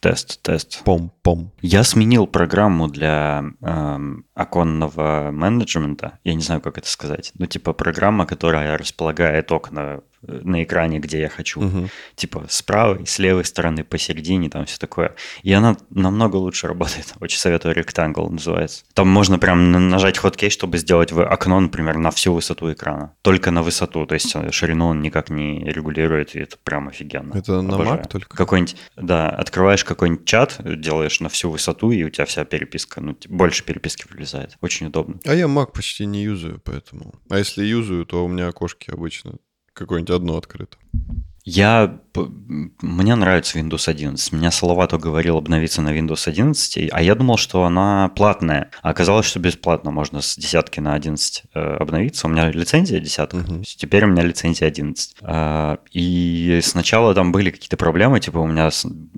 Тест, тест. Пом-пом. Я сменил программу для эм, оконного менеджмента. Я не знаю, как это сказать. Ну, типа программа, которая располагает окна на экране, где я хочу. Мгм. Типа с правой, с левой стороны, посередине, там все такое. И она намного лучше работает. Очень советую, Rectangle называется. Там можно прям на- нажать хоткей, чтобы сделать в окно, например, на всю высоту экрана. Только на высоту. То есть э, ширину он никак не регулирует, и это прям офигенно. Это на. Mac только? Какой-нибудь, да, открываешь какой-нибудь чат, делаешь на всю высоту, и у тебя вся переписка, ну, т- больше переписки вылезает. Очень удобно. А я Mac почти не юзаю, поэтому... А если юзаю, то у меня окошки обычно какое-нибудь одно открыто. Я, мне нравится Windows 11. Меня Салавату говорил обновиться на Windows 11, а я думал, что она платная. А оказалось, что бесплатно можно с десятки на 11 э, обновиться. У меня лицензия десятка, то есть теперь у меня лицензия 11. А, И сначала там были какие-то проблемы, типа у меня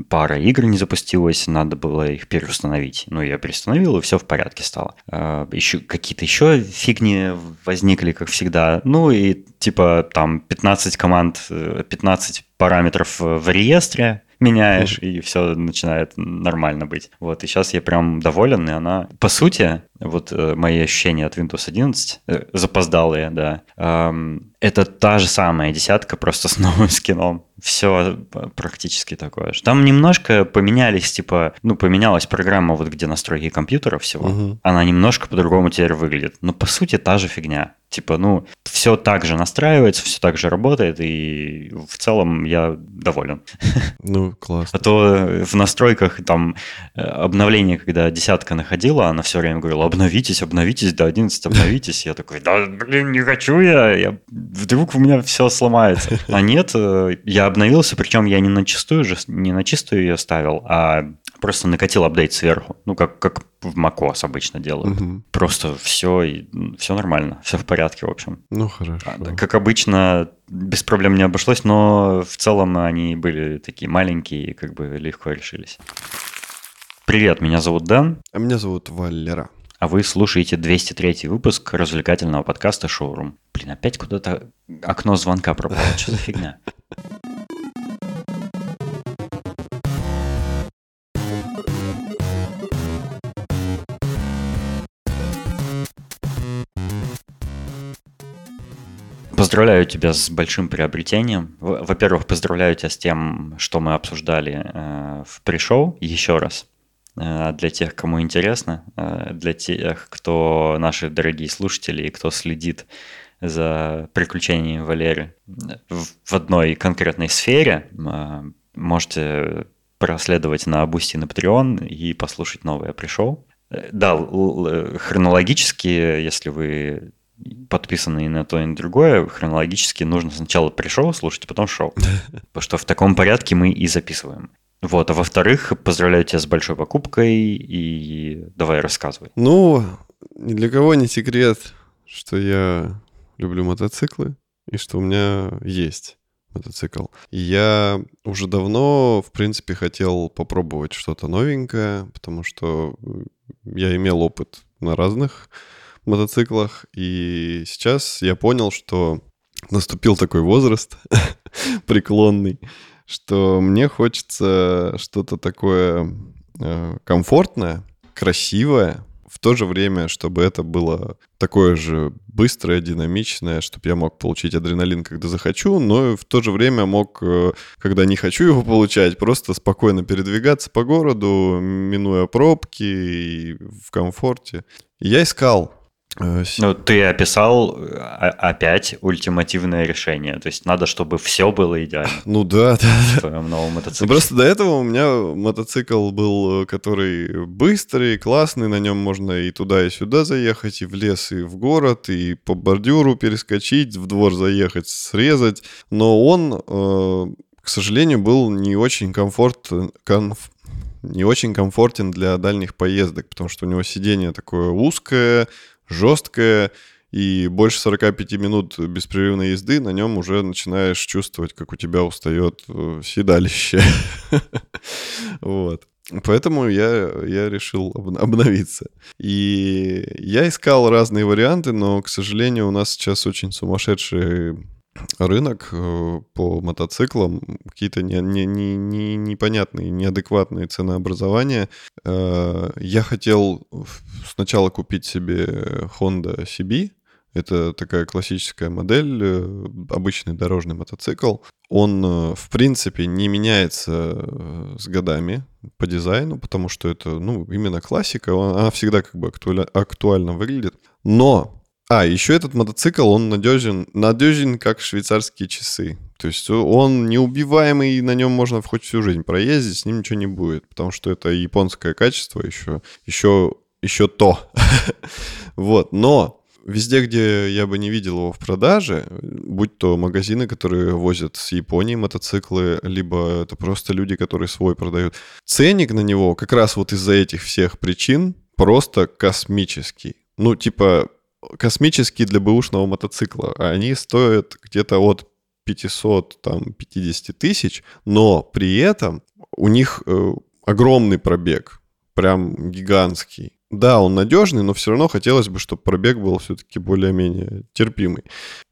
пара игр не запустилась, надо было их переустановить. Ну, я переустановил, и все в порядке стало. А, Еще какие-то еще фигни возникли, как всегда. Ну, и типа там 15 команд, э, 15 параметров э, в реестре меняешь, и все начинает нормально быть. Вот, и сейчас я прям доволен, и она... По сути, вот э, мои ощущения от Windows 11, э, запоздалые, да, эм, это та же самая десятка, просто с новым скином. Все практически такое же. Там немножко поменялись, типа, ну, поменялась программа, вот где настройки компьютера всего. Мгм. Она немножко по-другому теперь выглядит. Но по сути та же фигня. Типа, ну, все так же настраивается, все так же работает, и в целом я доволен. Ну, классно. А то в настройках там э, обновление, когда десятка находила, она все время говорила, обновитесь, обновитесь до 11, обновитесь. Я такой, да, блин, не хочу я, я вдруг у меня все сломается. А нет, э, я обновился, причем я не на чистую же, не на чистую ее ставил, а просто накатил апдейт сверху. Ну, как, как в macOS обычно делают. Мгм. Просто все, все нормально, все в порядке, в общем. Ну, хорошо. А, Как обычно, без проблем не обошлось, но в целом они были такие маленькие и как бы легко решились. Привет, меня зовут Дэн, А меня зовут Валера. А вы слушаете 203 выпуск развлекательного подкаста «Шоурум». Блин, опять куда-то окно звонка пропало, что за фигня? Поздравляю тебя с большим приобретением. Во-первых, поздравляю тебя с тем, что мы обсуждали э, в пришоу еще раз. Э, Для тех, кому интересно, э, для тех, кто наши дорогие слушатели и кто следит за приключениями Валеры в одной конкретной сфере, э, можете проследовать на Boosty на Patreon и послушать новое pre-show. Э, Да, хронологически, если вы подписаны и на то, и на другое, хронологически нужно сначала pre-show слушать, а потом шоу. Потому что в таком порядке мы и записываем. Вот, а во-вторых, поздравляю тебя с большой покупкой и давай рассказывай. Ну, ни для кого не секрет, что я люблю мотоциклы и что у меня есть мотоцикл. И я уже давно, в принципе, хотел попробовать что-то новенькое, потому что я имел опыт на разных мотоциклах, и сейчас я понял, что наступил такой возраст преклонный, что мне хочется что-то такое э, комфортное, красивое, в то же время, чтобы это было такое же быстрое, динамичное, чтобы я мог получить адреналин, когда захочу, но в то же время мог, э, когда не хочу его получать, просто спокойно передвигаться по городу, минуя пробки и в комфорте. Я искал Ну, ты описал э, опять ультимативное решение. То есть надо, чтобы все было идеально Ну да, да, в твоем новом Ну, мотоцикле. просто до этого у меня мотоцикл был, э, который быстрый, классный, на нем можно и туда, и сюда заехать, и в лес, и в город, и по бордюру перескочить, в двор заехать, срезать. Но он, э, к сожалению, был не очень комфорт, конф- не очень комфортен для дальних поездок, потому что у него сиденье такое узкое, жесткое, и больше 45 минут беспрерывной езды на нем уже начинаешь чувствовать, как у тебя устает э, седалище. Вот. Поэтому я, я решил об- обновиться. И я искал разные варианты, но, к сожалению, у нас сейчас очень сумасшедшие рынок э, по мотоциклам, какие-то не, не, не, не, непонятные, неадекватные ценообразования. Э, я хотел сначала купить себе Honda CB, это такая классическая модель, э, обычный дорожный мотоцикл. Он, в принципе, не меняется с годами по дизайну, потому что это, ну, именно классика, она всегда как бы актуально выглядит. Но а, еще этот мотоцикл, он надежен, надежен как швейцарские часы. То есть он неубиваемый, на нем можно хоть всю жизнь проездить, с ним ничего не будет, потому что это японское качество еще, еще, еще то. вот, но везде, где я бы не видел его в продаже, будь то магазины, которые возят с Японии мотоциклы, либо это просто люди, которые свой продают, ценник на него как раз вот из-за этих всех причин просто космический. Ну, типа, космические для бэушного мотоцикла. Они стоят где-то от 500, там, 50 тысяч, но при этом у них э, огромный пробег, прям гигантский. Да, он надежный, но все равно хотелось бы, чтобы пробег был все-таки более-менее терпимый.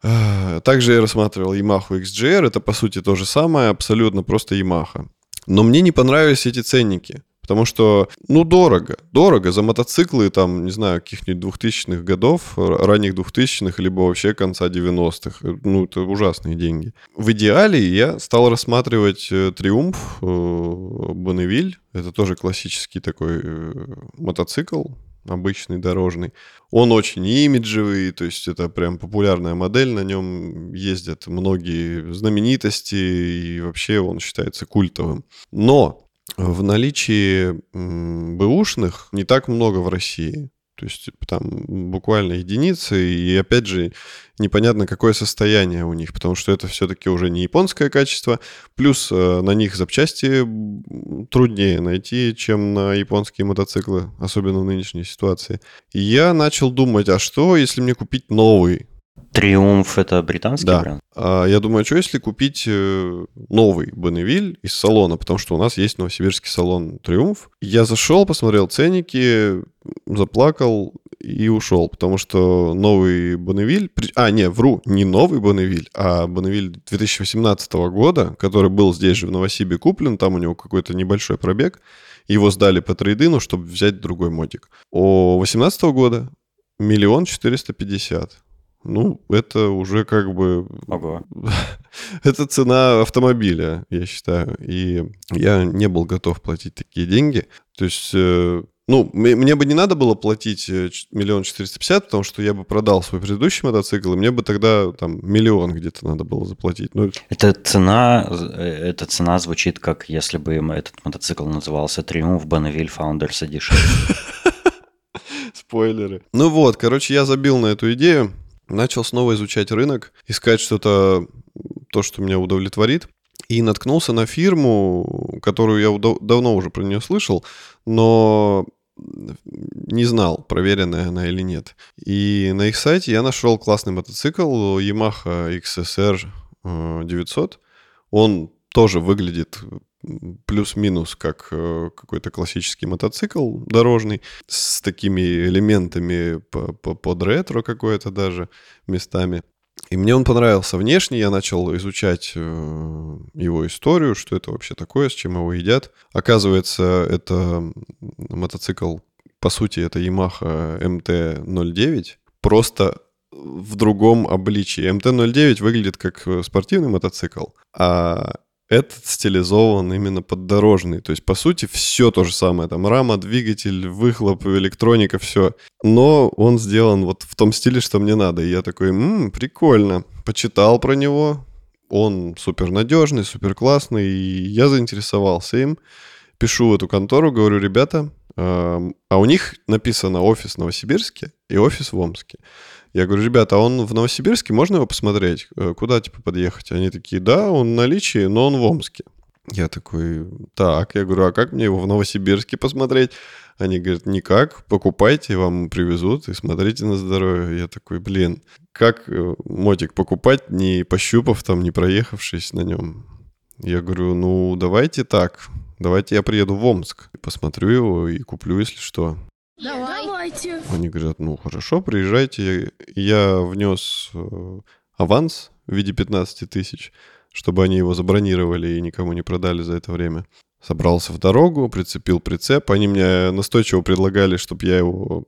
А, также я рассматривал Yamaha XGR, это по сути то же самое, абсолютно просто Yamaha. Но мне не понравились эти ценники. Потому что, ну, дорого. Дорого за мотоциклы, там, не знаю, каких-нибудь 2000-х годов, ранних 2000-х, либо вообще конца 90-х. Ну, это ужасные деньги. В идеале я стал рассматривать э, Триумф э, Бонневиль. Это тоже классический такой э, мотоцикл, обычный дорожный. Он очень имиджевый, то есть это прям популярная модель, на нем ездят многие знаменитости, и вообще он считается культовым. Но в наличии бэушных не так много в России. То есть там буквально единицы, и опять же непонятно, какое состояние у них, потому что это все-таки уже не японское качество, плюс э, на них запчасти труднее найти, чем на японские мотоциклы, особенно в нынешней ситуации. И я начал думать, а что, если мне купить новый Триумф это британский да. бренд? А, я думаю, что если купить э, новый Бонневиль из салона, потому что у нас есть новосибирский салон Триумф. Я зашел, посмотрел ценники, заплакал и ушел, потому что новый Бонневиль... А, не, вру, не новый Бонневиль, а Бонневиль 2018 года, который был здесь же в Новосибе куплен, там у него какой-то небольшой пробег, его сдали по трейдину, чтобы взять другой модик. О 2018 года миллион четыреста пятьдесят. Ну, это уже как бы... Ого. это цена автомобиля, я считаю. И я не был готов платить такие деньги. То есть... Э, ну, мне бы не надо было платить э, миллион четыреста пятьдесят, потому что я бы продал свой предыдущий мотоцикл, и мне бы тогда там миллион где-то надо было заплатить. Ну, эта цена, э, эта цена звучит как если бы этот мотоцикл назывался Триумф Bonneville Founders Edition. Спойлеры. Ну вот, короче, я забил на эту идею. Начал снова изучать рынок, искать что-то, то, что меня удовлетворит. И наткнулся на фирму, которую я давно уже про нее слышал, но не знал, проверенная она или нет. И на их сайте я нашел классный мотоцикл Yamaha XSR 900. Э, Он тоже выглядит плюс-минус как э, какой-то классический мотоцикл дорожный с такими элементами под ретро какое-то даже местами. И мне он понравился внешне, я начал изучать э, его историю, что это вообще такое, с чем его едят. Оказывается, это мотоцикл, по сути, это Yamaha MT-09, просто в другом обличии. MT-09 выглядит как э, спортивный мотоцикл, а этот стилизован именно под дорожный. То есть, по сути, все то же самое. Там рама, двигатель, выхлоп, электроника, все. Но он сделан вот в том стиле, что мне надо. И я такой, м-м, прикольно. Почитал про него. Он супер надежный, супер классный. И я заинтересовался им. Пишу в эту контору, говорю, ребята, э, а у них написано офис в Новосибирске и офис в Омске. Я говорю, ребята, а он в Новосибирске, можно его посмотреть? Э, куда, типа, подъехать? Они такие, да, он в наличии, но он в Омске. Я такой, так, я говорю, а как мне его в Новосибирске посмотреть? Они говорят, никак, покупайте, вам привезут и смотрите на здоровье. Я такой, блин, как э, мотик покупать, не пощупав там, не проехавшись на нем? Я говорю, ну, давайте так, давайте я приеду в Омск, посмотрю его и куплю, если что. Давайте. Они говорят, ну хорошо, приезжайте. Я внес э, аванс в виде 15 тысяч, чтобы они его забронировали и никому не продали за это время. Собрался в дорогу, прицепил прицеп. Они мне настойчиво предлагали, чтобы я его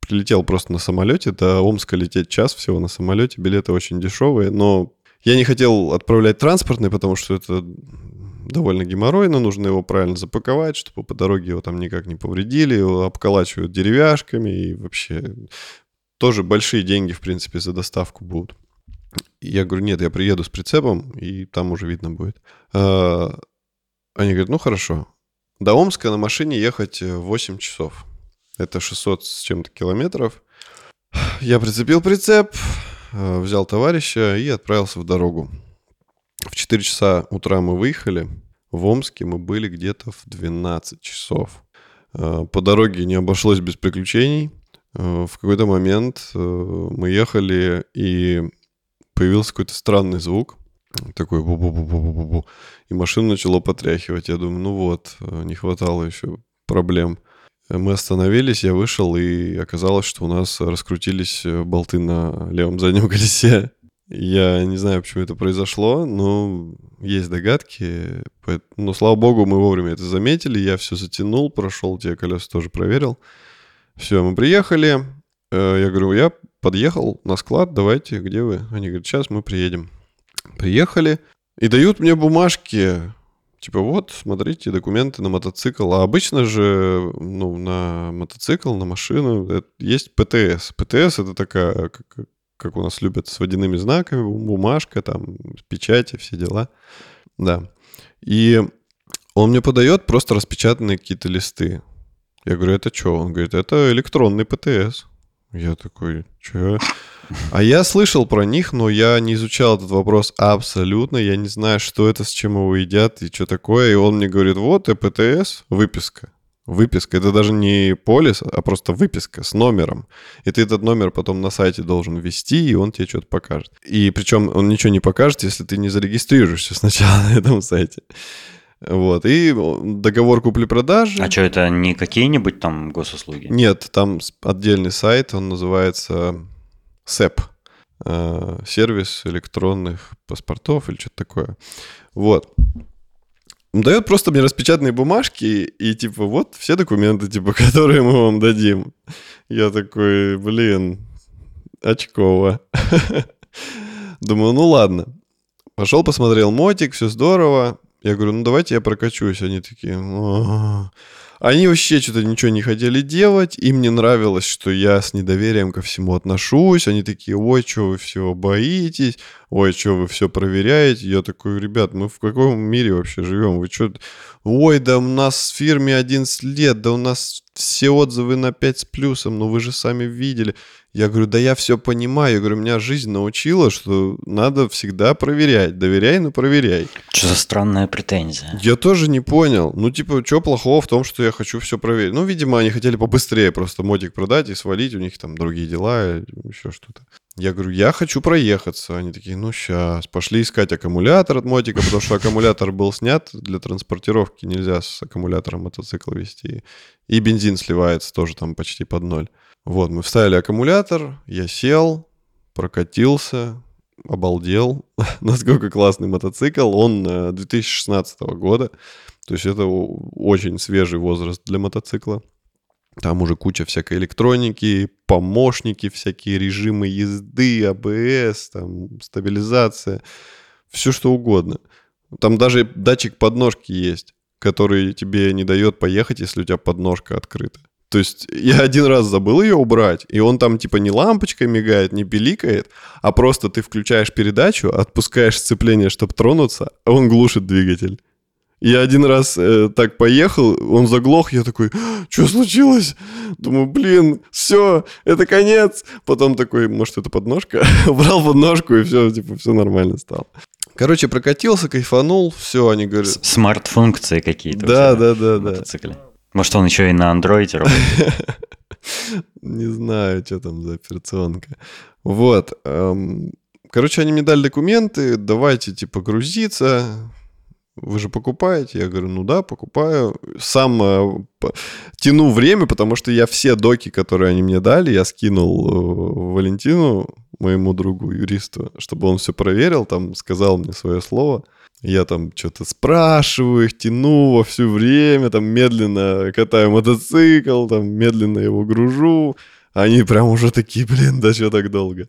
прилетел просто на самолете. До Омска лететь час всего на самолете. Билеты очень дешевые, но я не хотел отправлять транспортный, потому что это довольно геморройно, нужно его правильно запаковать, чтобы по дороге его там никак не повредили, его обколачивают деревяшками и вообще тоже большие деньги, в принципе, за доставку будут. Я говорю, нет, я приеду с прицепом, и там уже видно будет. А, они говорят, ну хорошо. До Омска на машине ехать 8 часов. Это 600 с чем-то километров. Я прицепил прицеп, э, взял товарища и отправился в дорогу. В 4 часа утра мы выехали. В Омске мы были где-то в 12 часов. Э, по дороге не обошлось без приключений. Э, в какой-то момент мы ехали, и появился какой-то странный звук. Такой бу-бу-бу-бу-бу-бу. И машину начало потряхивать. Я думаю, ну вот, не хватало еще проблем. Мы остановились, я вышел, и оказалось, что у нас раскрутились э, болты на левом заднем колесе. Я не знаю, почему это произошло, но есть догадки. Но, слава богу, мы вовремя это заметили. Я все затянул, прошел те колеса, тоже проверил. Все, мы приехали. Э, я говорю, я подъехал на склад, давайте, где вы? Они говорят, сейчас мы приедем. Приехали и дают мне бумажки Типа вот, смотрите, документы на мотоцикл. А обычно же, ну, на мотоцикл, на машину есть ПТС. ПТС это такая, как, как у нас любят, с водяными знаками, бумажка, там, печати, все дела. Да. И он мне подает просто распечатанные какие-то листы. Я говорю, это что? Он говорит, это электронный ПТС. Я такой, что? А я слышал про них, но я не изучал этот вопрос абсолютно. Я не знаю, что это, с чем его едят и что такое. И он мне говорит, вот ЭПТС, выписка. Выписка. Это даже не полис, а просто выписка с номером. И ты этот номер потом на сайте должен ввести, и он тебе что-то покажет. И причем он ничего не покажет, если ты не зарегистрируешься сначала на этом сайте. Вот, и договор купли-продажи. А что, это не какие-нибудь там госуслуги? Нет, там отдельный сайт, он называется СЭП. Сервис электронных паспортов или что-то такое. Вот. Дает просто мне распечатанные бумажки и типа вот все документы, типа, которые мы вам дадим. Я такой, блин, очково. Думаю, ну ладно. Пошел, посмотрел мотик, все здорово. Я говорю, ну давайте я прокачусь. Они такие, они вообще что-то ничего не хотели делать. Им не нравилось, что я с недоверием ко всему отношусь. Они такие, ой, что вы всего боитесь? Ой, что вы все проверяете? Я такой, ребят, мы в каком мире вообще живем? Вы что? Ой, да у нас в фирме 11 лет, да у нас все отзывы на 5 с плюсом, ну вы же сами видели. Я говорю, да я все понимаю. Я говорю, меня жизнь научила, что надо всегда проверять. Доверяй, но проверяй. Что за странная претензия? Я тоже не понял. Ну, типа, что плохого в том, что я хочу все проверить? Ну, видимо, они хотели побыстрее просто мотик продать и свалить. У них там другие дела, еще что-то. Я говорю, я хочу проехаться. Они такие, ну сейчас. Пошли искать аккумулятор от мотика, потому что аккумулятор был снят для транспортировки. Нельзя с аккумулятором мотоцикл вести. И бензин сливается тоже там почти под ноль. Вот, мы вставили аккумулятор, я сел, прокатился, обалдел, насколько классный мотоцикл. Он 2016 э, года, то есть это очень свежий возраст для мотоцикла. Там уже куча всякой электроники, помощники, всякие режимы езды, АБС, там, стабилизация, все что угодно. Там даже датчик подножки есть, который тебе не дает поехать, если у тебя подножка открыта. То есть я один раз забыл ее убрать, и он там типа не лампочкой мигает, не пиликает, а просто ты включаешь передачу, отпускаешь сцепление, чтобы тронуться, а он глушит двигатель. Я один раз э, так поехал, он заглох, я такой, что случилось? Думаю, блин, все, это конец. Потом такой, может, это подножка? Убрал подножку, и все, типа, все нормально стало. Короче, прокатился, кайфанул, все, они говорят... Смарт-функции какие-то. Да, да, да, да. Может, он еще и на андроиде работает? Не знаю, что там за операционка. Вот. Короче, они мне дали документы, давайте, типа, грузиться. Вы же покупаете? Я говорю, ну да, покупаю. Сам э, тяну время, потому что я все доки, которые они мне дали, я скинул э, Валентину, моему другу, юристу, чтобы он все проверил, там сказал мне свое слово. Я там что-то спрашиваю их, тяну во все время, там медленно катаю мотоцикл, там медленно его гружу. Они прям уже такие, блин, да что так долго?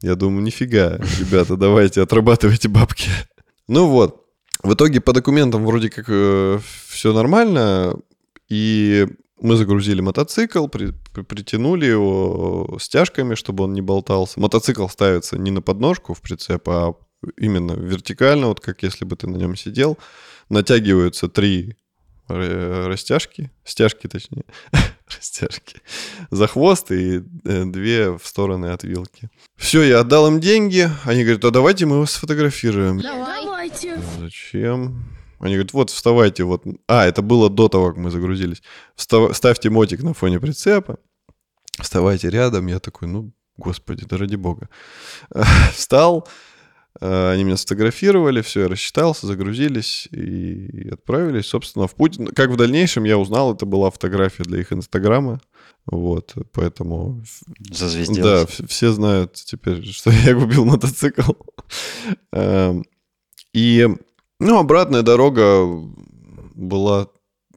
Я думаю, нифига, ребята, давайте, отрабатывайте бабки. Ну вот, в итоге по документам вроде как э, все нормально, и мы загрузили мотоцикл, при, при, притянули его стяжками, чтобы он не болтался. Мотоцикл ставится не на подножку в прицеп, а именно вертикально, вот как если бы ты на нем сидел. Натягиваются три растяжки, стяжки точнее, растяжки, за хвост и э, две в стороны от вилки. Все, я отдал им деньги. Они говорят, а давайте мы его сфотографируем. Давайте. Зачем? Они говорят, вот вставайте, вот. А, это было до того, как мы загрузились. Встав... Ставьте мотик на фоне прицепа. Вставайте рядом. Я такой, ну, господи, да ради бога. Встал, они меня сфотографировали, все, я рассчитался, загрузились и отправились, собственно, в путь. Как в дальнейшем я узнал, это была фотография для их инстаграма. Вот, поэтому... Зазвездилось. Да, все знают теперь, что я купил мотоцикл. Эм, и, ну, обратная дорога была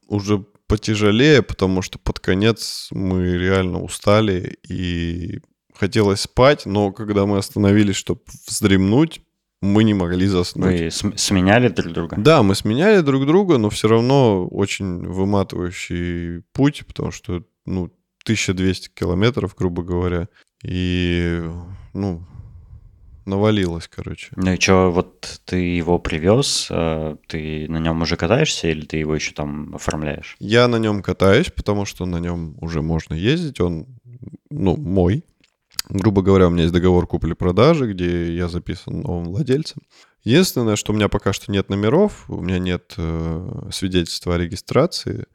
уже потяжелее, потому что под конец мы реально устали и хотелось спать, но когда мы остановились, чтобы вздремнуть, мы не могли заснуть. Вы сменяли друг друга? Да, мы сменяли друг друга, но все равно очень выматывающий путь, потому что, ну, 1200 километров, грубо говоря, и, ну, навалилось, короче. Ну и что, вот ты его привез, а ты на нем уже катаешься или ты его еще там оформляешь? Я на нем катаюсь, потому что на нем уже можно ездить, он, ну, мой, Грубо говоря, у меня есть договор купли-продажи, где я записан новым владельцем. Единственное, что у меня пока что нет номеров, у меня нет э, свидетельства о регистрации.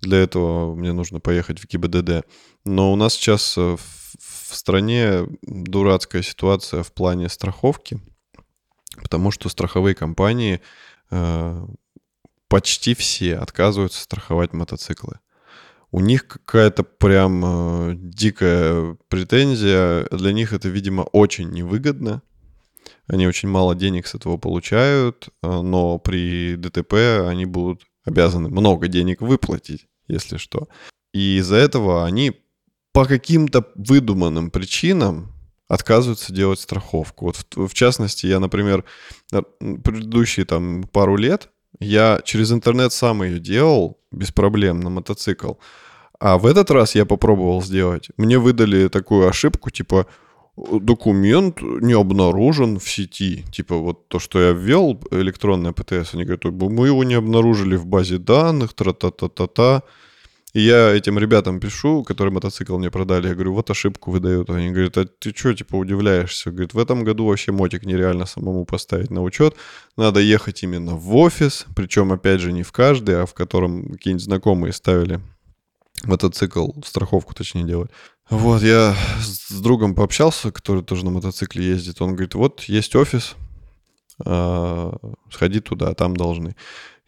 Для этого мне нужно поехать в ГИБДД. Но у нас сейчас э, в, в стране дурацкая ситуация в плане страховки, потому что страховые компании э, почти все отказываются страховать мотоциклы у них какая-то прям э, дикая претензия. Для них это, видимо, очень невыгодно. Они очень мало денег с этого получают, э, но при ДТП они будут обязаны много денег выплатить, если что. И из-за этого они по каким-то выдуманным причинам отказываются делать страховку. Вот в, в частности, я, например, предыдущие там пару лет я через интернет сам ее делал без проблем на мотоцикл. А в этот раз я попробовал сделать. Мне выдали такую ошибку, типа документ не обнаружен в сети. Типа вот то, что я ввел, электронное ПТС, они говорят, мы его не обнаружили в базе данных, тра-та-та-та-та. И я этим ребятам пишу, которые мотоцикл мне продали, я говорю, вот ошибку выдают. Они говорят, а ты что, типа, удивляешься? Говорит, в этом году вообще мотик нереально самому поставить на учет. Надо ехать именно в офис, причем, опять же, не в каждый, а в котором какие-нибудь знакомые ставили мотоцикл, страховку точнее делать. Вот, я с другом пообщался, который тоже на мотоцикле ездит. Он говорит, вот есть офис, а, сходи туда, там должны.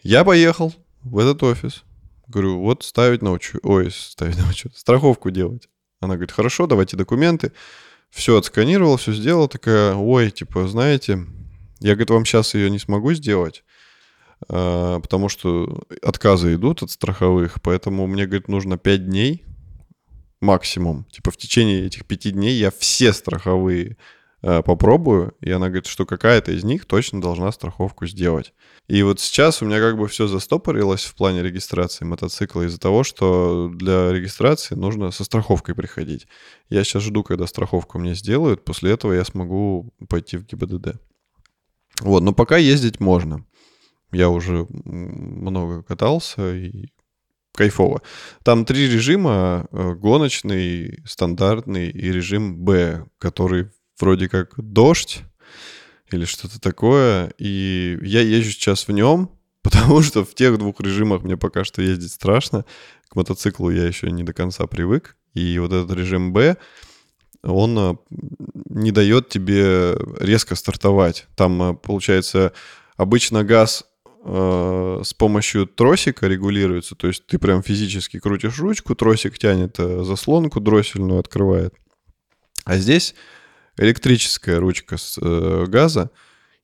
Я поехал в этот офис. Говорю, вот ставить научу. Ой, ставить научу. Страховку делать. Она говорит, хорошо, давайте документы. Все отсканировал, все сделал. Такая, ой, типа, знаете, я, говорит, вам сейчас ее не смогу сделать, а, потому что отказы идут от страховых, поэтому мне, говорит, нужно 5 дней максимум. Типа в течение этих 5 дней я все страховые попробую, и она говорит, что какая-то из них точно должна страховку сделать. И вот сейчас у меня как бы все застопорилось в плане регистрации мотоцикла из-за того, что для регистрации нужно со страховкой приходить. Я сейчас жду, когда страховку мне сделают, после этого я смогу пойти в ГИБДД. Вот, но пока ездить можно. Я уже много катался и кайфово. Там три режима. Э, гоночный, стандартный и режим Б, который вроде как дождь или что-то такое. И я езжу сейчас в нем, потому что в тех двух режимах мне пока что ездить страшно. К мотоциклу я еще не до конца привык. И вот этот режим Б, он э, не дает тебе резко стартовать. Там, э, получается, обычно газ э, с помощью тросика регулируется, то есть ты прям физически крутишь ручку, тросик тянет заслонку дроссельную, открывает. А здесь электрическая ручка с э, газа,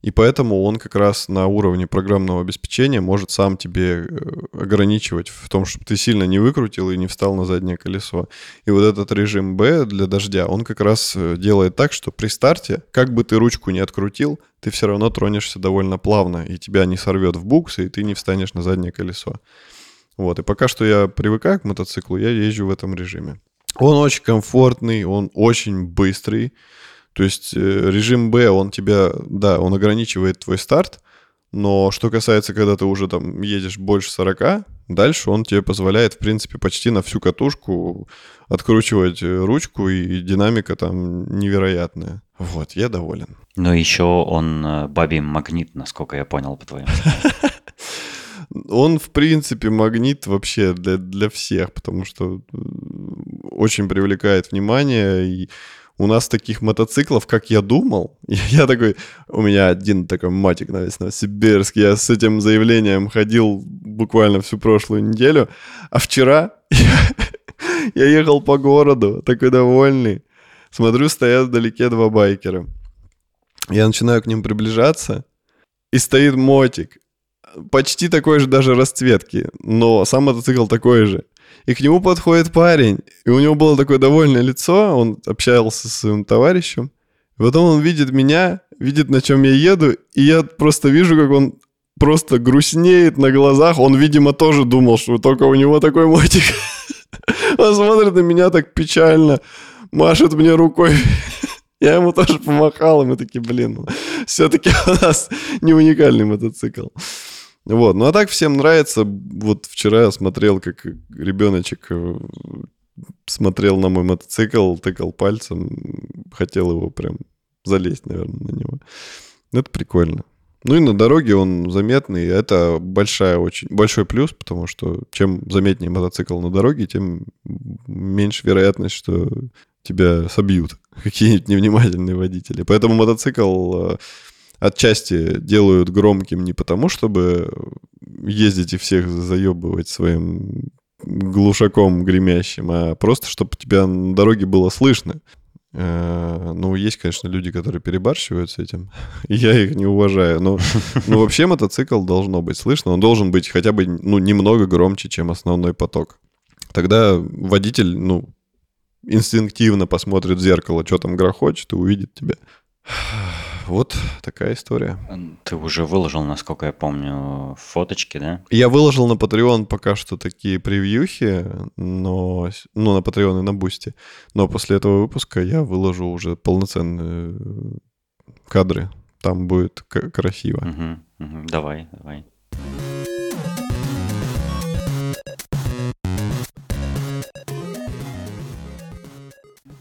и поэтому он как раз на уровне программного обеспечения может сам тебе э, ограничивать в том, чтобы ты сильно не выкрутил и не встал на заднее колесо. И вот этот режим B для дождя, он как раз э, делает так, что при старте, как бы ты ручку не открутил, ты все равно тронешься довольно плавно, и тебя не сорвет в букс, и ты не встанешь на заднее колесо. Вот, и пока что я привыкаю к мотоциклу, я езжу в этом режиме. Он очень комфортный, он очень быстрый. То есть э, режим Б, он тебя, да, он ограничивает твой старт, но что касается, когда ты уже там едешь больше 40, дальше он тебе позволяет, в принципе, почти на всю катушку откручивать э, ручку, и динамика там невероятная. Вот, я доволен. Но еще он э, бабий магнит, насколько я понял по твоим Он, в принципе, магнит вообще для, для всех, потому что очень привлекает внимание, и у нас таких мотоциклов, как я думал, я такой, у меня один такой матик на весь Новосибирск, я с этим заявлением ходил буквально всю прошлую неделю, а вчера я, я ехал по городу, такой довольный, смотрю, стоят вдалеке два байкера. Я начинаю к ним приближаться, и стоит мотик, почти такой же даже расцветки, но сам мотоцикл такой же. И к нему подходит парень, и у него было такое довольное лицо, он общался со своим товарищем. И потом он видит меня, видит, на чем я еду, и я просто вижу, как он просто грустнеет на глазах. Он, видимо, тоже думал, что только у него такой мотик. Он смотрит на меня так печально, машет мне рукой. Я ему тоже помахал, и мы такие, блин, все-таки у нас не уникальный мотоцикл. Вот, ну а так всем нравится. Вот вчера я смотрел, как ребеночек э, смотрел на мой мотоцикл, тыкал пальцем, хотел его прям залезть, наверное, на него. Это прикольно. Ну и на дороге он заметный. Это большая, очень, большой плюс, потому что чем заметнее мотоцикл на дороге, тем меньше вероятность, что тебя собьют какие-нибудь невнимательные водители. Поэтому мотоцикл э, отчасти делают громким не потому, чтобы ездить и всех заебывать своим глушаком гремящим, а просто, чтобы тебя на дороге было слышно. Э, ну, есть, конечно, люди, которые перебарщивают с этим. Я их не уважаю. Но, но вообще мотоцикл должно быть слышно. Он должен быть хотя бы ну, немного громче, чем основной поток. Тогда водитель, ну, инстинктивно посмотрит в зеркало, что там грохочет, и увидит тебя. Вот такая история. Ты уже выложил, насколько я помню, фоточки, да? Я выложил на Patreon пока что такие превьюхи, но, ну, на Patreon и на Boosty. Но после этого выпуска я выложу уже полноценные кадры. Там будет красиво. Угу, угу. Давай, давай.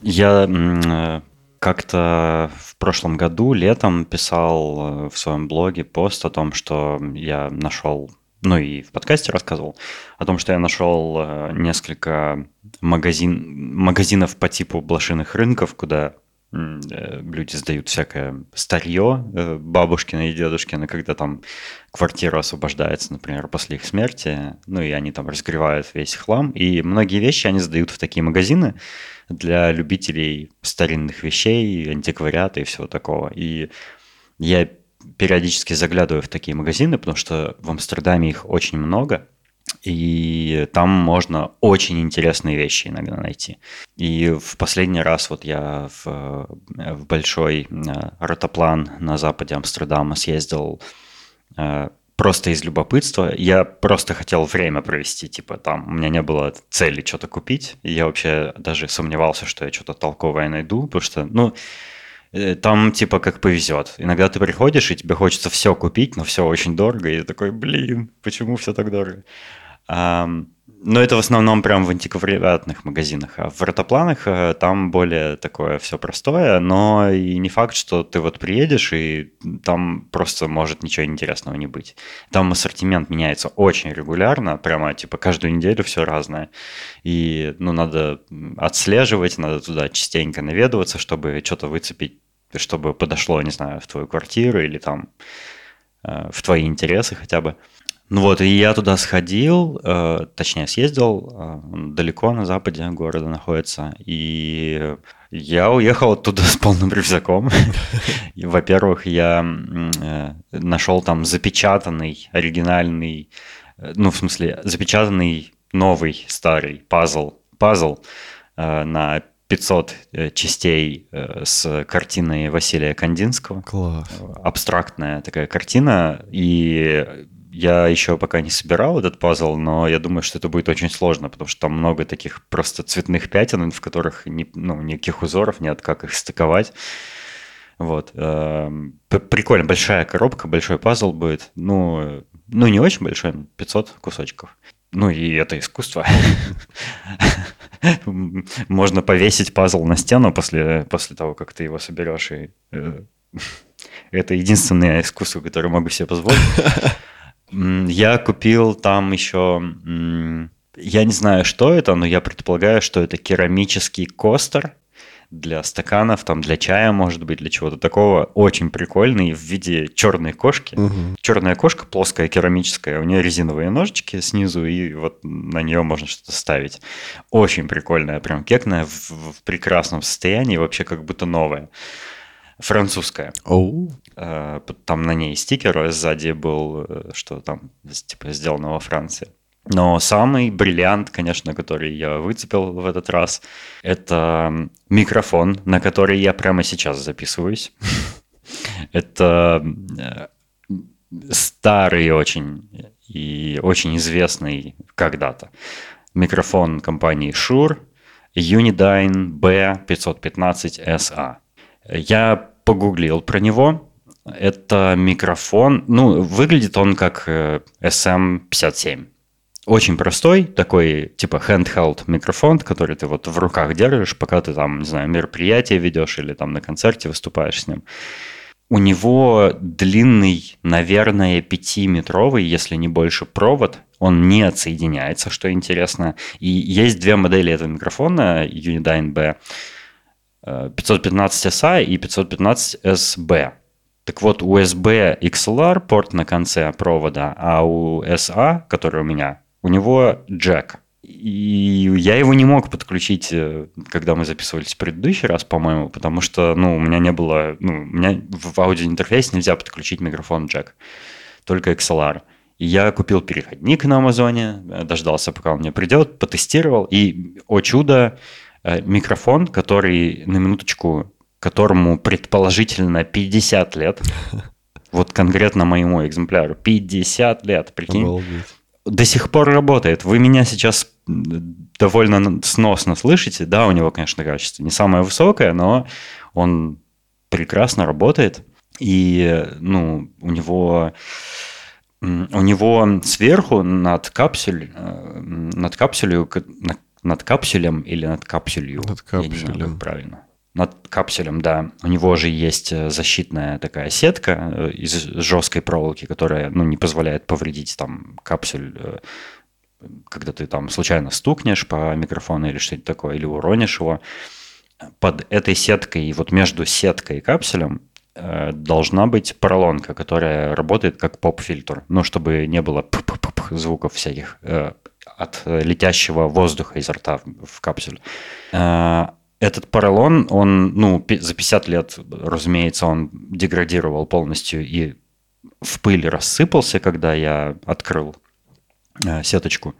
Я э, как-то в прошлом году летом писал э, в своем блоге пост о том, что я нашел, ну и в подкасте рассказывал, о том, что я нашел э, несколько магазин, магазинов по типу блошиных рынков, куда люди сдают всякое старье бабушкины и дедушкины, когда там квартира освобождается, например, после их смерти, ну и они там разгревают весь хлам, и многие вещи они сдают в такие магазины, для любителей старинных вещей, антиквариата и всего такого. И я периодически заглядываю в такие магазины, потому что в Амстердаме их очень много, и там можно очень интересные вещи иногда найти. И в последний раз вот я в, в большой э, ротоплан на западе Амстердама съездил э, просто из любопытства. Я просто хотел время провести, типа там у меня не было цели что-то купить. И я вообще даже сомневался, что я что-то толковое найду, потому что, ну, э, там типа как повезет. Иногда ты приходишь, и тебе хочется все купить, но все очень дорого, и ты такой, блин, почему все так дорого? Но это в основном прям в антиквариатных магазинах. А в ротопланах э, там более такое все простое, но и не факт, что ты вот приедешь, и там просто может ничего интересного не быть. Там ассортимент меняется очень регулярно, прямо типа каждую неделю все разное. И ну, надо отслеживать, надо туда частенько наведываться, чтобы что-то выцепить, чтобы подошло, не знаю, в твою квартиру или там э, в твои интересы хотя бы. Ну вот, и я туда сходил, э, точнее съездил, э, далеко на западе города находится, и я уехал оттуда с полным рюкзаком. Во-первых, я э, нашел там запечатанный, оригинальный, э, ну, в смысле, запечатанный новый старый пазл, пазл э, на 500 э, частей с картиной Василия Кандинского. Класс. Абстрактная такая картина, и я еще пока не собирал этот пазл, но я думаю, что это будет очень сложно, потому что там много таких просто цветных пятен, в которых ни, ну, никаких узоров нет, как их стыковать. Вот. Эм, прикольно, большая коробка, большой пазл будет. Ну, ну не очень большой, 500 кусочков. Ну и это искусство. Можно повесить пазл на стену после, после того, как ты его соберешь. И, э, это единственное искусство, которое могу себе позволить. Я купил там еще, я не знаю, что это, но я предполагаю, что это керамический костер для стаканов, там для чая, может быть, для чего-то такого. Очень прикольный в виде черной кошки. Угу. Черная кошка плоская, керамическая, у нее резиновые ножички снизу, и вот на нее можно что-то ставить. Очень прикольная, прям кекная, в, в прекрасном состоянии, вообще как будто новая французская. Oh. Там на ней стикер сзади был, э, что там типа сделано во Франции. Но самый бриллиант, конечно, который я выцепил в этот раз, это микрофон, на который я прямо сейчас записываюсь. Это э, старый очень и очень известный когда-то микрофон компании Shure Unidyne B515SA. Я погуглил про него. Это микрофон, ну, выглядит он как SM57. Э, Очень простой, такой типа handheld микрофон, который ты вот в руках держишь, пока ты там, не знаю, мероприятие ведешь или там на концерте выступаешь с ним. У него длинный, наверное, пятиметровый, если не больше, провод. Он не отсоединяется, что интересно. И есть две модели этого микрофона, Unidyne B. 515SA и 515SB. Так вот, USB XLR порт на конце провода, а у SA, который у меня, у него джек. И я его не мог подключить, э, когда мы записывались в предыдущий раз, по-моему, потому что, ну, у меня не было, ну, у меня в аудиоинтерфейсе нельзя подключить микрофон джек, только XLR. И я купил переходник на Амазоне, э, дождался, пока он мне придет, потестировал, и, о чудо, Э, микрофон, который, на минуточку, которому предположительно 50 лет, вот конкретно моему экземпляру, 50 лет, прикинь. Обалдеть. До сих пор работает. Вы меня сейчас довольно сносно слышите. Да, у него, конечно, качество не самое высокое, но он прекрасно работает. И, ну, у него у него сверху над капсуль, э, над капсулью, над капсулем или над капсулью? Над капсулем. Я не знаю, как правильно. Над капсулем, да. У него же есть э, защитная такая сетка э, из жесткой проволоки, которая ну, не позволяет повредить там капсуль, э, когда ты там случайно стукнешь по микрофону или что-то такое, или уронишь его. Под этой сеткой, вот между сеткой и капсулем должна быть поролонка, которая работает как поп-фильтр, ну, чтобы не было звуков всяких от летящего воздуха изо рта в капсуль. Э, этот поролон, он, ну, за 50 лет, разумеется, он деградировал полностью и в пыль рассыпался, когда я открыл э, сеточку.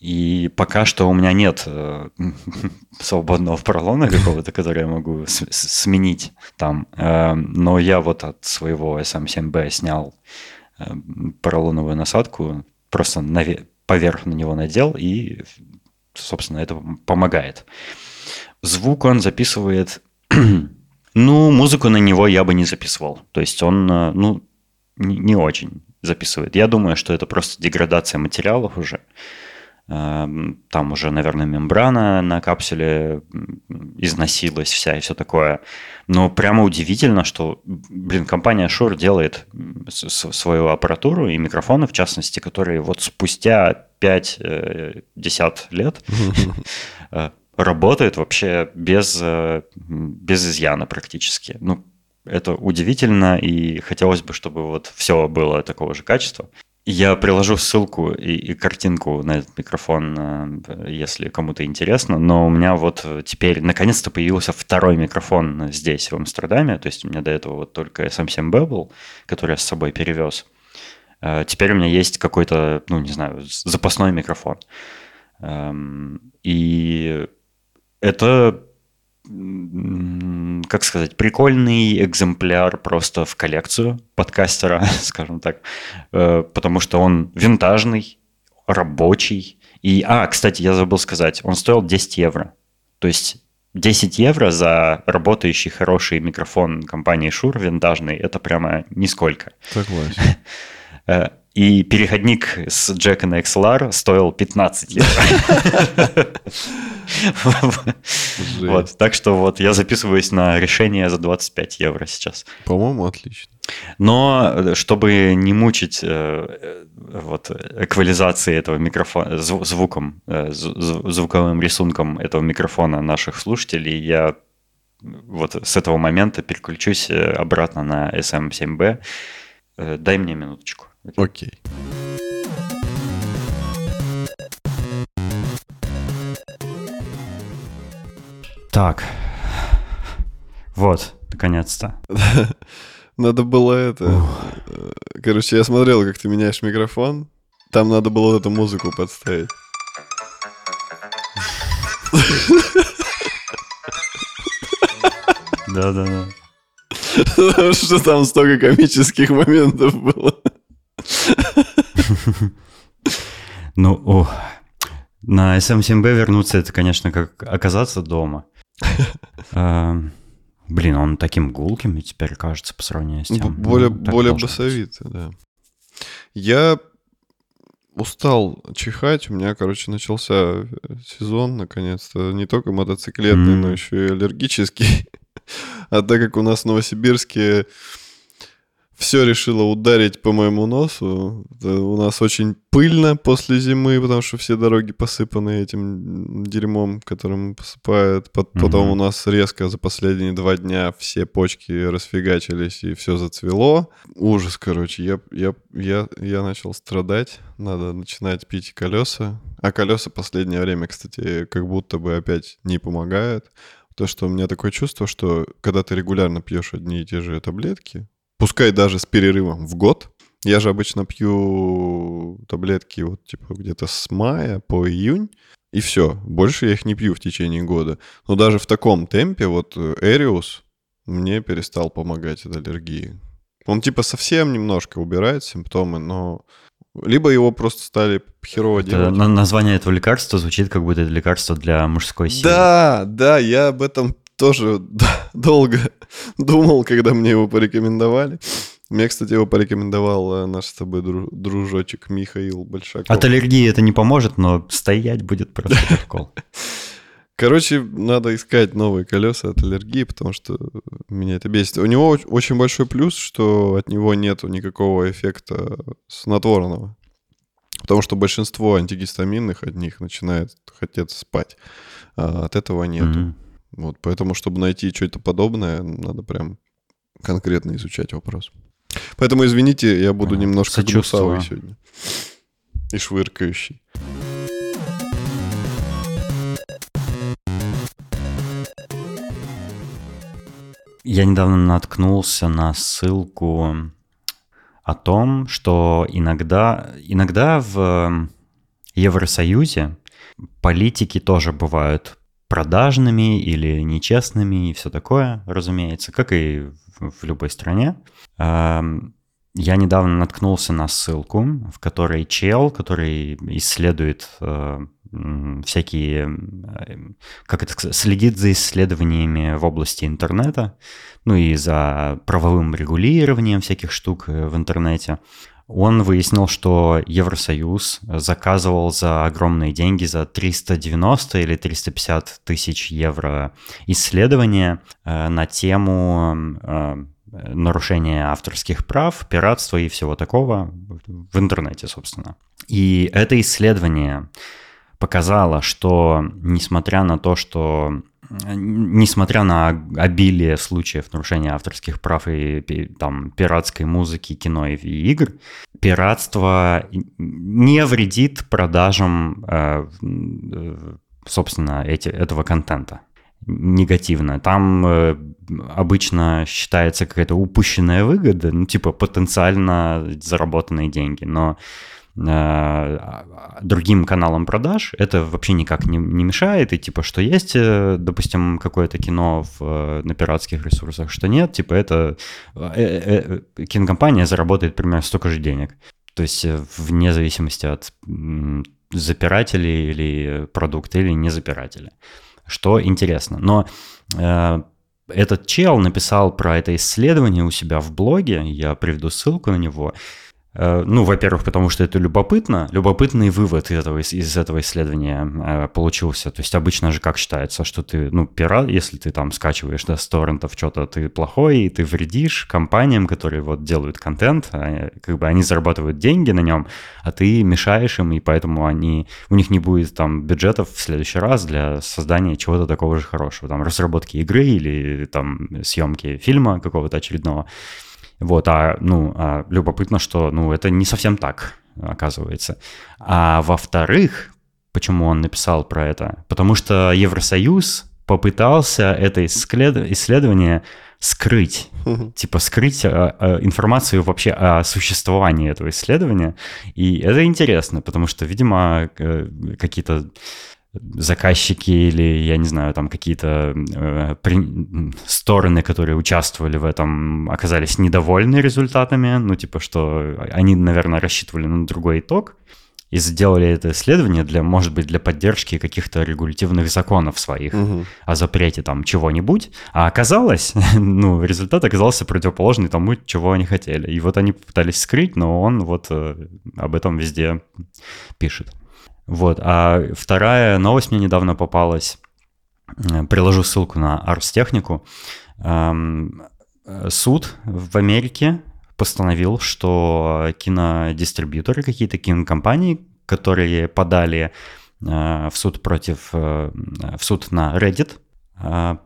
И пока что у меня нет свободного поролона какого-то, который я могу сменить там. но я вот от своего SM7B снял поролоновую насадку, просто поверх на него надел, и, собственно, это помогает. Звук он записывает... ну, музыку на него я бы не записывал. То есть он, э, ну, не очень записывает. Я думаю, что это просто деградация материалов уже. Эм, там уже, наверное, мембрана на капсуле износилась вся и все такое. Но прямо удивительно, что, блин, компания Shure делает свою аппаратуру и микрофоны, в частности, которые вот спустя 5-10 э, лет э, работают вообще без, э, без изъяна практически. Ну, это удивительно, и хотелось бы, чтобы вот все было такого же качества. Я приложу ссылку и, и картинку на этот микрофон, э, если кому-то интересно. Но у меня вот теперь наконец-то появился второй микрофон здесь, в Амстердаме. То есть у меня до этого вот только SM7B был, который я с собой перевез. Э, теперь у меня есть какой-то, ну, не знаю, запасной микрофон. Эм, и это как сказать, прикольный экземпляр просто в коллекцию подкастера, скажем так, э, потому что он винтажный, рабочий. И, а, кстати, я забыл сказать, он стоил 10 евро. То есть 10 евро за работающий хороший микрофон компании Shure винтажный, это прямо нисколько. Согласен. И переходник с джека на XLR стоил 15 евро. Вот, так что вот я записываюсь на решение за 25 евро сейчас. По-моему, отлично. Но э, чтобы не мучить э, э, вот эквализации этого микрофона, звуком, звуковым рисунком этого микрофона наших слушателей, я вот с этого момента переключусь обратно на SM7B. Дай мне минуточку. Окей. Так. Вот, наконец-то. Надо было это... Э, короче, я смотрел, как ты меняешь микрофон. Там надо было эту музыку подставить. Да-да-да. Потому что там столько комических моментов было. Ну, о, на SM7B вернуться, это, конечно, как оказаться дома. Эм, блин, он таким гулким теперь кажется по сравнению с тем. Более, ну, более басовитый, да. Я устал чихать. У меня, короче, начался сезон, наконец-то. Не только мотоциклетный, mm. но еще и аллергический. А так как у нас в Новосибирске все решило ударить по моему носу. У нас очень пыльно после зимы, потому что все дороги посыпаны этим дерьмом, которым посыпают. Потом mm-hmm. у нас резко за последние два дня все почки расфигачились и все зацвело. Ужас, короче. Я, я, я, я начал страдать. Надо начинать пить колеса. А колеса последнее время, кстати, как будто бы опять не помогают. То, что у меня такое чувство, что когда ты регулярно пьешь одни и те же таблетки, пускай даже с перерывом в год. Я же обычно пью таблетки вот типа где-то с мая по июнь, и все. Больше я их не пью в течение года. Но даже в таком темпе вот Эриус мне перестал помогать от аллергии. Он типа совсем немножко убирает симптомы, но либо его просто стали херово делать. Это, название этого лекарства звучит как будто это лекарство для мужской силы. Да, да, я об этом тоже долго думал, когда мне его порекомендовали. Мне, кстати, его порекомендовал э, наш с тобой дружочек Михаил Большаков. От аллергии это не поможет, но стоять будет просто прикол. Короче, надо искать новые колеса от аллергии, потому что меня это бесит. У него очень большой плюс, что от него нету никакого эффекта снотворного. Потому что большинство антигистаминных от них начинает хотеть спать. А от этого нету. Mm-hmm. Вот, поэтому, чтобы найти что-то подобное, надо прям конкретно изучать вопрос. Поэтому, извините, я буду а, немножко гнусавый сегодня. И швыркающий. Я недавно наткнулся на ссылку о том, что иногда, иногда в Евросоюзе политики тоже бывают продажными или нечестными и все такое, разумеется, как и в любой стране. Я недавно наткнулся на ссылку, в которой чел, который исследует э, всякие, э, как это сказать, следит за исследованиями в области интернета, ну и за правовым регулированием всяких штук э, в интернете он выяснил, что Евросоюз заказывал за огромные деньги, за 390 или 350 тысяч евро исследования э, на тему э, нарушения авторских прав, пиратства и всего такого в интернете, собственно. И это исследование показало, что несмотря на то, что несмотря на обилие случаев нарушения авторских прав и там пиратской музыки, кино и игр, пиратство не вредит продажам, э, собственно, эти, этого контента негативно. Там э, обычно считается какая-то упущенная выгода, ну, типа потенциально заработанные деньги, но другим каналам продаж, это вообще никак не, не мешает, и типа, что есть, э, допустим, какое-то кино в, э, на пиратских ресурсах, что нет, типа это э, э, кинокомпания заработает примерно столько же денег. То есть вне зависимости от запирателей или продукта, или не запирателя. Что интересно. Но э, этот чел написал про это исследование у себя в блоге, я приведу ссылку на него, Э, ну, во-первых, потому что это любопытно. Любопытный вывод этого, из, из этого исследования э, получился. То есть обычно же как считается, что ты, ну, пират, если ты там скачиваешь да, с торрентов что-то, ты плохой, и ты вредишь компаниям, которые вот делают контент, они, как бы они зарабатывают деньги на нем, а ты мешаешь им, и поэтому они, у них не будет там бюджетов в следующий раз для создания чего-то такого же хорошего, там, разработки игры или там съемки фильма какого-то очередного. Вот, а, ну, а любопытно, что, ну, это не совсем так, оказывается. А во-вторых, почему он написал про это? Потому что Евросоюз попытался это исследование скрыть, типа скрыть а, а, информацию вообще о существовании этого исследования. И это интересно, потому что, видимо, э, какие-то заказчики или, я не знаю, там какие-то э, при... стороны, которые участвовали в этом, оказались недовольны результатами, ну, типа, что они, наверное, рассчитывали на другой итог и сделали это исследование для, может быть, для поддержки каких-то регулятивных законов своих угу. о запрете там чего-нибудь, а оказалось, ну, результат оказался противоположный тому, чего они хотели. И вот они попытались скрыть, но он вот э, об этом везде пишет. Вот. А вторая новость мне недавно попалась. Э, приложу ссылку на Арстехнику. Эм, суд в Америке постановил, что кинодистрибьюторы, какие-то кинокомпании, которые подали э, в суд против, э, в суд на Reddit,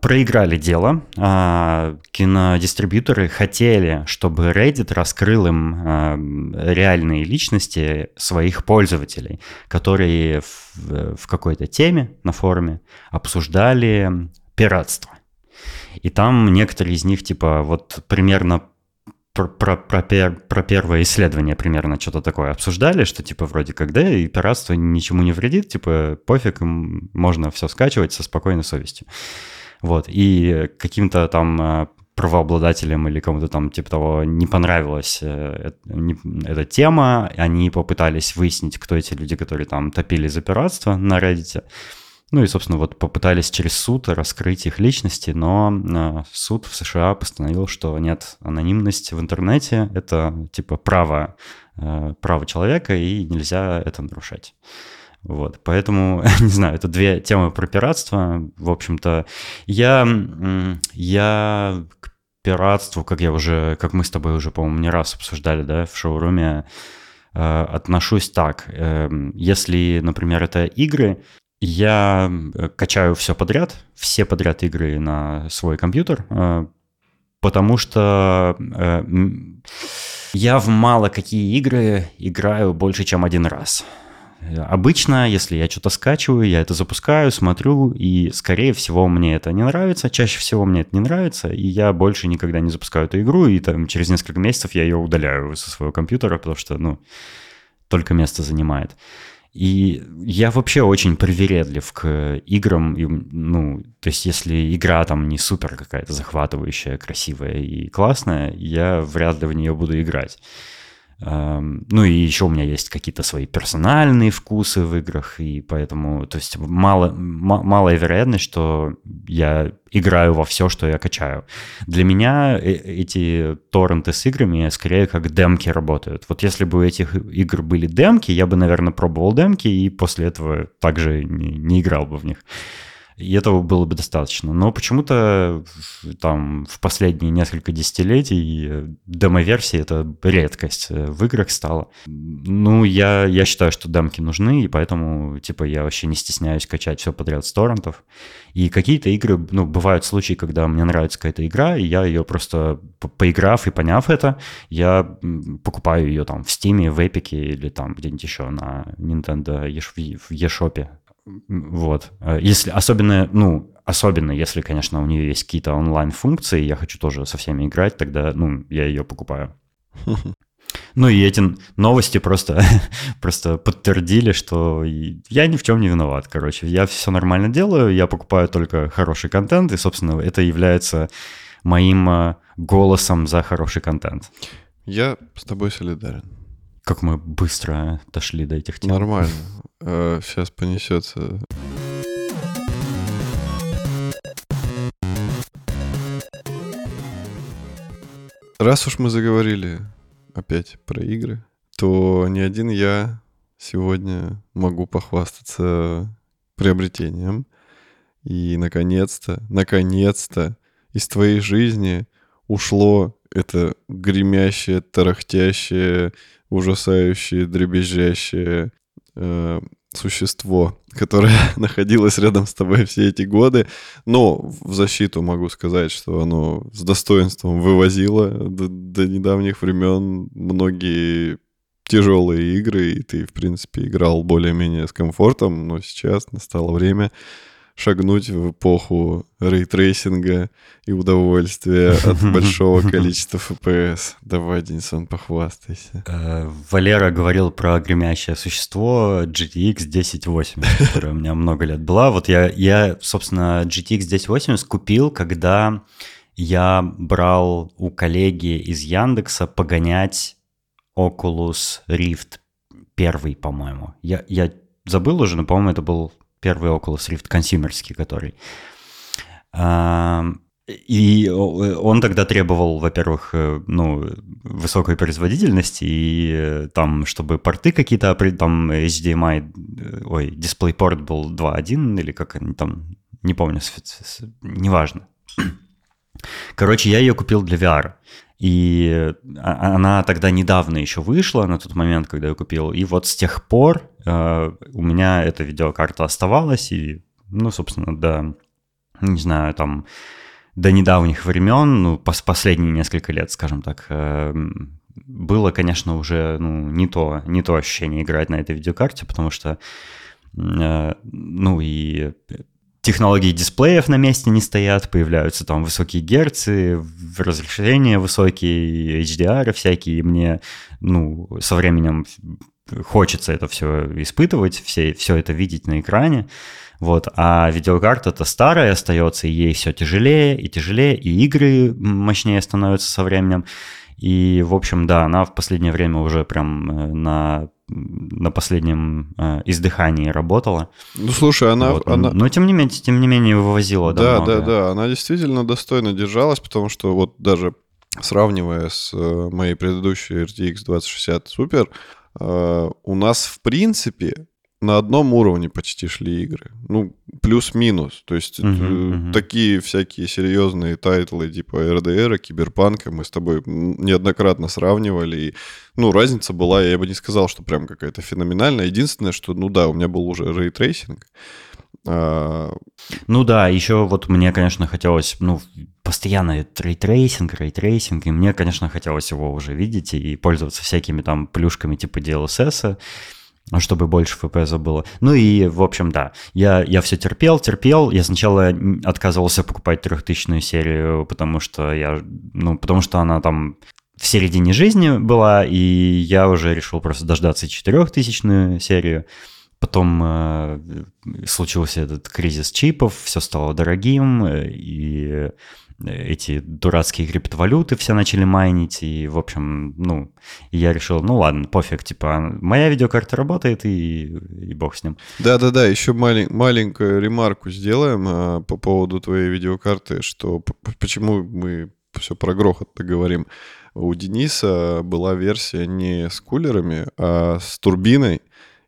проиграли дело. А, кинодистрибьюторы хотели, чтобы Reddit раскрыл им а, реальные личности своих пользователей, которые в, в какой-то теме на форуме обсуждали пиратство. И там некоторые из них, типа, вот примерно про, про, про, пер, про первое исследование примерно что-то такое обсуждали, что типа вроде как, да, и пиратство ничему не вредит, типа пофиг, можно все скачивать со спокойной совестью. Вот, и каким-то там э, правообладателям или кому-то там типа того не понравилась э, эта тема, они попытались выяснить, кто эти люди, которые там топили за пиратство на Reddit. Ну и, собственно, вот попытались через суд раскрыть их личности, но э, суд в США постановил, что нет, анонимность в интернете — это типа право, э, право человека, и нельзя это нарушать. Вот, поэтому, не знаю, это две темы про пиратство. В общем-то, я, я к пиратству, как я уже, как мы с тобой уже, по-моему, не раз обсуждали, да, в шоуруме, э, отношусь так. Э, если, например, это игры, я э, качаю все подряд, все подряд игры на свой компьютер, э, потому что э, я в мало какие игры играю больше, чем один раз. Обычно, если я что-то скачиваю, я это запускаю, смотрю, и, скорее всего, мне это не нравится. Чаще всего мне это не нравится, и я больше никогда не запускаю эту игру, и там через несколько месяцев я ее удаляю со своего компьютера, потому что, ну, только место занимает. И я вообще очень привередлив к играм. И, ну, то есть, если игра там не супер какая-то захватывающая, красивая и классная, я вряд ли в нее буду играть. Ну и еще у меня есть какие-то свои персональные вкусы в играх, и поэтому, то есть мало, малая вероятность, что я играю во все, что я качаю. Для меня э, эти торренты с играми скорее как демки работают. Вот если бы у этих игр были демки, я бы, наверное, пробовал демки, и после этого также не, не играл бы в них. И этого было бы достаточно. Но почему-то там в последние несколько десятилетий э, демо-версии — это редкость э, в играх стала. Ну, я, я считаю, что демки нужны, и поэтому, типа, я вообще не стесняюсь качать все подряд с торрентов. И какие-то игры, ну, бывают случаи, когда мне нравится какая-то игра, и я ее просто, поиграв и поняв это, я покупаю ее там в Steam, в Epic или там где-нибудь еще на Nintendo в eShop вот. А если, особенно, ну, особенно если, конечно, у нее есть какие-то онлайн-функции, я хочу тоже со всеми играть, тогда, ну, я ее покупаю. Ну и эти новости просто, просто подтвердили, что я ни в чем не виноват, короче. Я все нормально делаю, я покупаю только хороший контент, и, собственно, это является моим а, голосом за хороший контент. Я с тобой солидарен. Как мы быстро дошли до этих тем. Нормально. Сейчас э, понесется. Раз уж мы заговорили опять про игры, то не один я сегодня могу похвастаться приобретением. И наконец-то, наконец-то из твоей жизни ушло это гремящее, тарахтящее, ужасающее, дребезжащее э, существо, которое находилось рядом с тобой все эти годы. Но в защиту могу сказать, что оно с достоинством вывозило до, до недавних времен многие тяжелые игры, и ты, в принципе, играл более-менее с комфортом, но сейчас настало время шагнуть в эпоху рейтрейсинга и удовольствия от большого количества FPS. Давай, Денисон, похвастайся. Э, Валера говорил про гремящее существо GTX 1080, которое у меня много лет была. Вот я, я собственно, GTX 1080 купил, когда я брал у коллеги из Яндекса погонять Oculus Rift первый, по-моему. Я, я забыл уже, но, по-моему, это был первый Oculus Rift консюмерский, который. И он тогда требовал, во-первых, э, ну, высокой производительности, и э, там, чтобы порты какие-то, там HDMI, э, ой, DisplayPort был 2.1 или как они там, не помню, неважно. Короче, я ее купил для VR. И а, она тогда недавно еще вышла, на тот момент, когда я купил. И вот с тех пор у меня эта видеокарта оставалась. И, ну, собственно, до, не знаю, там, до недавних времен, ну, пос последние несколько лет, скажем так, э, было, конечно, уже ну, не, то, не то ощущение играть на этой видеокарте, потому что, э, ну, и технологии дисплеев на месте не стоят, появляются там высокие герцы, разрешения высокие, HDR всякие. Мне, ну, со временем хочется это все испытывать, все, все это видеть на экране. Вот. А видеокарта-то старая остается, и ей все тяжелее и тяжелее, и игры мощнее становятся со временем. И, в общем, да, она в последнее время уже прям э, на на последнем э, издыхании работала. Ну, слушай, она... Вот. она... Но, тем не менее, тем не менее вывозила. Да, да, да, да. Она действительно достойно держалась, потому что вот даже сравнивая с э, моей предыдущей RTX 2060 Super, у нас, в принципе, на одном уровне почти шли игры. Ну, плюс-минус. То есть uh-huh, uh-huh. такие всякие серьезные тайтлы типа РДР, Киберпанка мы с тобой неоднократно сравнивали. И, ну, разница была, я бы не сказал, что прям какая-то феноменальная. Единственное, что, ну да, у меня был уже рейтрейсинг. А... Ну да, еще вот мне, конечно, хотелось, ну, постоянно рейтрейсинг, рейтрейсинг, и мне, конечно, хотелось его уже видеть и пользоваться всякими там плюшками типа DLSS, чтобы больше FPS было. Ну и, в общем, да, я, я все терпел, терпел. Я сначала отказывался покупать трехтысячную серию, потому что я, ну, потому что она там в середине жизни была, и я уже решил просто дождаться четырехтысячную серию. Потом э, случился этот кризис чипов, все стало дорогим, э, и эти дурацкие криптовалюты все начали майнить, и, в общем, ну, я решил, ну ладно, пофиг, типа, моя видеокарта работает, и, и бог с ним. Да-да-да, еще малень, маленькую ремарку сделаем а, по поводу твоей видеокарты, что почему мы все про грохот-то говорим. У Дениса была версия не с кулерами, а с турбиной,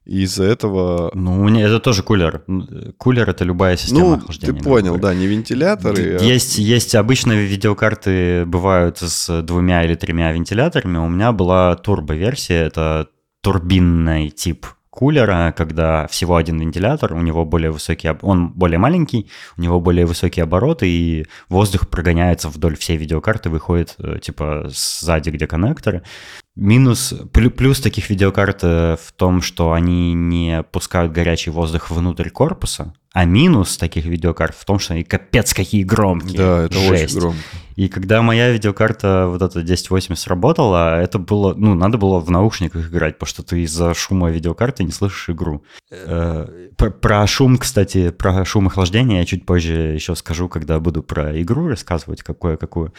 И из-за этого... Ну, это тоже кулер. Кулер — это любая система ну, охлаждения. ты понял, да, не вентиляторы. Есть, а... есть обычные видеокарты, бывают с двумя или тремя вентиляторами. У меня была турбо-версия, это турбинный тип кулера, когда всего один вентилятор, у него более высокий, он более маленький, у него более высокие обороты, и воздух прогоняется вдоль всей видеокарты, выходит э, типа сзади, где коннекторы. Минус, плюс таких видеокарт э, в том, что они не пускают горячий воздух внутрь корпуса, а минус таких видеокарт в том, что они капец какие громкие. Да, это Жесть. очень громко. И когда моя видеокарта вот эта 1080 сработала, это было, ну, надо было в наушниках играть, потому что ты из-за шума видеокарты не слышишь игру. Э, про, про шум, кстати, про шум охлаждения я чуть позже еще скажу, когда буду про игру рассказывать, какую-какую.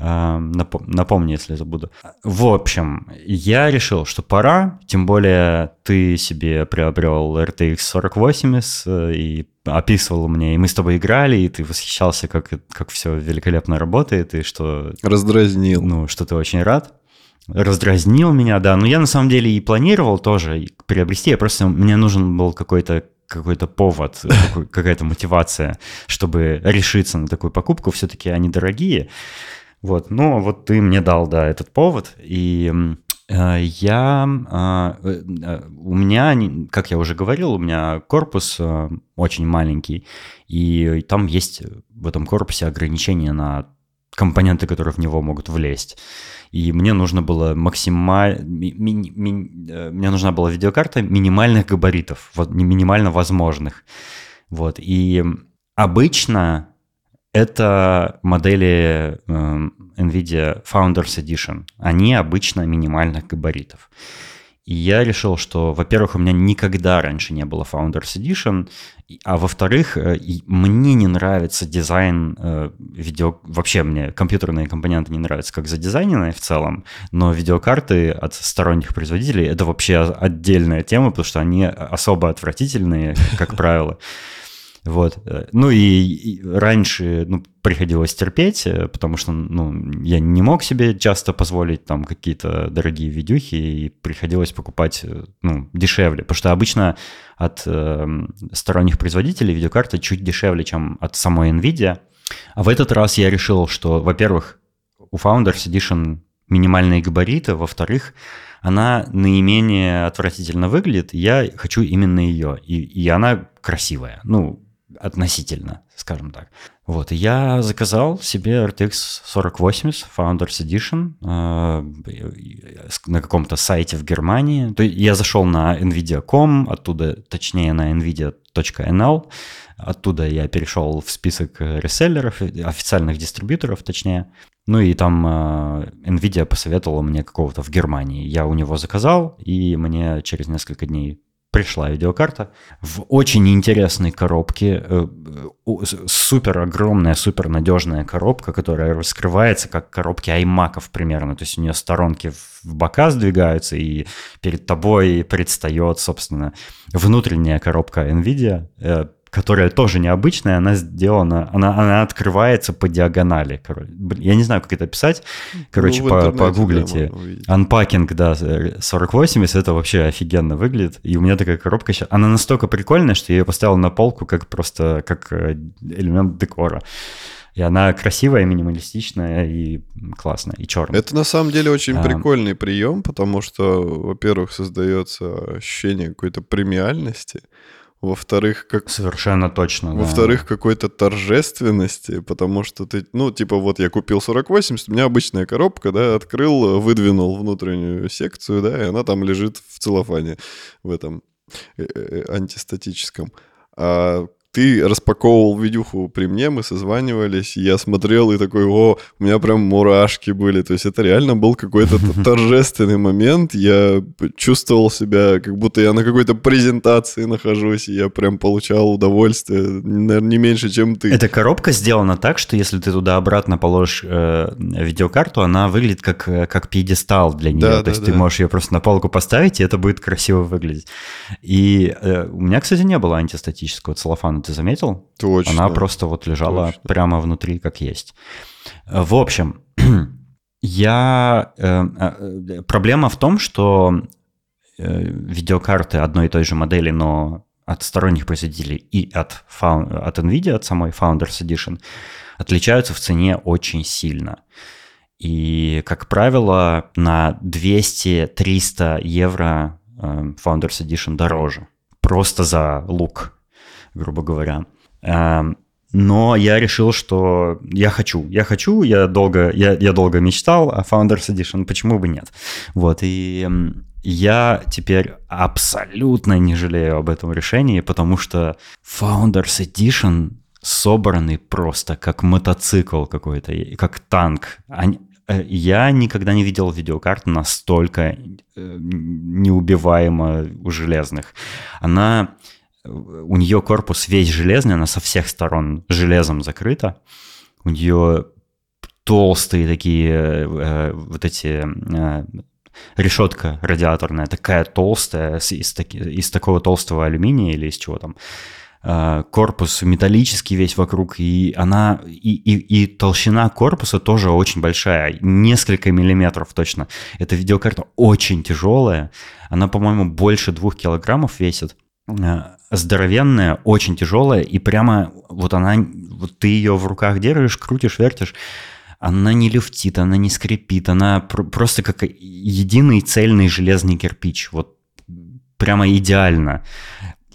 Напомни, если забуду. В общем, я решил, что пора, тем более ты себе приобрел RTX 4080 э, и описывал мне, и мы с тобой играли, и ты восхищался, как, как все великолепно работает, и что... Раздразнил. Ну, что ты очень рад. Раздразнил меня, да. Но я на самом деле и планировал тоже приобрести, я просто... Мне нужен был какой-то какой-то повод, какая-то мотивация, чтобы решиться на такую покупку. Все-таки они дорогие. Вот, ну вот ты мне дал, да, этот повод, и э, я, а, э, э, у меня, как я уже говорил, у меня корпус очень маленький, и там есть в этом корпусе ограничения на компоненты, которые в него могут влезть. И мне нужно было максимально... Ми, ми, ми, мне нужна была видеокарта минимальных габаритов, вот, минимально возможных. Вот, и обычно это модели э, NVIDIA Founders Edition. Они обычно минимальных габаритов. И я решил, что, во-первых, у меня никогда раньше не было Founders Edition, а во-вторых, э, мне не нравится дизайн э, видео... Вообще мне компьютерные компоненты не нравятся как задизайненные в целом, но видеокарты от сторонних производителей — это вообще отдельная тема, потому что они особо отвратительные, как правило. Вот. Ну и, и раньше ну, приходилось терпеть, э, потому что ну, я не мог себе часто позволить там какие-то дорогие видюхи, и приходилось покупать э, ну, дешевле. Потому что обычно от э, сторонних производителей видеокарты чуть дешевле, чем от самой NVIDIA. А в этот раз я решил, что, во-первых, у Founders Edition минимальные габариты, во-вторых, она наименее отвратительно выглядит, я хочу именно ее, и, и она красивая. Ну, относительно, скажем так. Вот, я заказал себе RTX 4080 Founders Edition э, на каком-то сайте в Германии. То есть я зашел на nvidia.com, оттуда, точнее, на nvidia.nl, оттуда я перешел в список реселлеров, официальных дистрибьюторов, точнее. Ну и там э, Nvidia посоветовала мне какого-то в Германии. Я у него заказал, и мне через несколько дней пришла видеокарта в очень интересной коробке, э, супер огромная, супер надежная коробка, которая раскрывается как коробки аймаков примерно, то есть у нее сторонки в бока сдвигаются, и перед тобой предстает, собственно, внутренняя коробка NVIDIA, э, которая тоже необычная, она сделана, она, она открывается по диагонали. Короче. Я не знаю, как это писать. Короче, ну, по, погуглите. Да, Unpacking, да, 4080, это вообще офигенно выглядит. И у меня такая коробка сейчас, она настолько прикольная, что я ее поставил на полку как просто, как э, элемент декора. И она красивая, минималистичная и классная, и черная. Это на самом деле очень а... прикольный прием, потому что, во-первых, создается ощущение какой-то премиальности. Во-вторых, как... Совершенно точно, Во-вторых, да. какой-то торжественности, потому что ты, ну, типа, вот я купил 4080, у меня обычная коробка, да, открыл, выдвинул внутреннюю секцию, да, и она там лежит в целлофане, в этом э, э, антистатическом. А ты распаковывал видюху при мне, мы созванивались, я смотрел и такой, о, у меня прям мурашки были. То есть это реально был какой-то торжественный момент. Я чувствовал себя, как будто я на какой-то презентации нахожусь, и я прям получал удовольствие, наверное, не меньше, чем ты. Эта коробка сделана так, что если ты туда обратно положишь э, видеокарту, она выглядит как, э, как пьедестал для нее. Да, То да, есть да. ты можешь ее просто на полку поставить, и это будет красиво выглядеть. И э, у меня, кстати, не было антистатического целлофана ты заметил? Точно. Она просто вот лежала Точно. прямо внутри, как есть. В общем, я... Э, э, проблема в том, что э, видеокарты одной и той же модели, но от сторонних производителей и от, от NVIDIA, от самой Founders Edition, отличаются в цене очень сильно. И, как правило, на 200-300 евро э, Founders Edition дороже. Просто за лук, грубо говоря. Эм, но я решил, что я хочу, я хочу, я долго, я, я долго мечтал о Founders Edition, почему бы нет? Вот, и эм, я теперь абсолютно не жалею об этом решении, потому что Founders Edition собранный просто как мотоцикл какой-то, как танк. Э, я никогда не видел видеокарт настолько э, неубиваемо у железных. Она, у нее корпус весь железный, она со всех сторон железом закрыта. У нее толстые такие э, вот эти решетка радиаторная такая толстая из, из такого толстого алюминия или из чего там Э, корпус металлический весь вокруг, и она и, и, и толщина корпуса тоже очень большая, несколько миллиметров точно. Эта видеокарта очень тяжелая, она, по-моему, больше двух килограммов весит, э, здоровенная, очень тяжелая, и прямо вот она, вот ты ее в руках держишь, крутишь, вертишь, она не люфтит, она не скрипит, она пр- просто как единый цельный железный кирпич, вот прямо идеально.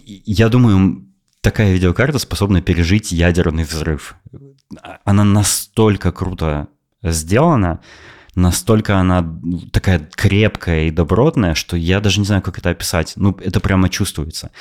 Я думаю, такая видеокарта способна пережить ядерный взрыв. Она настолько круто сделана, настолько она такая крепкая и добротная, что я даже не знаю, как это описать. Ну, это прямо чувствуется.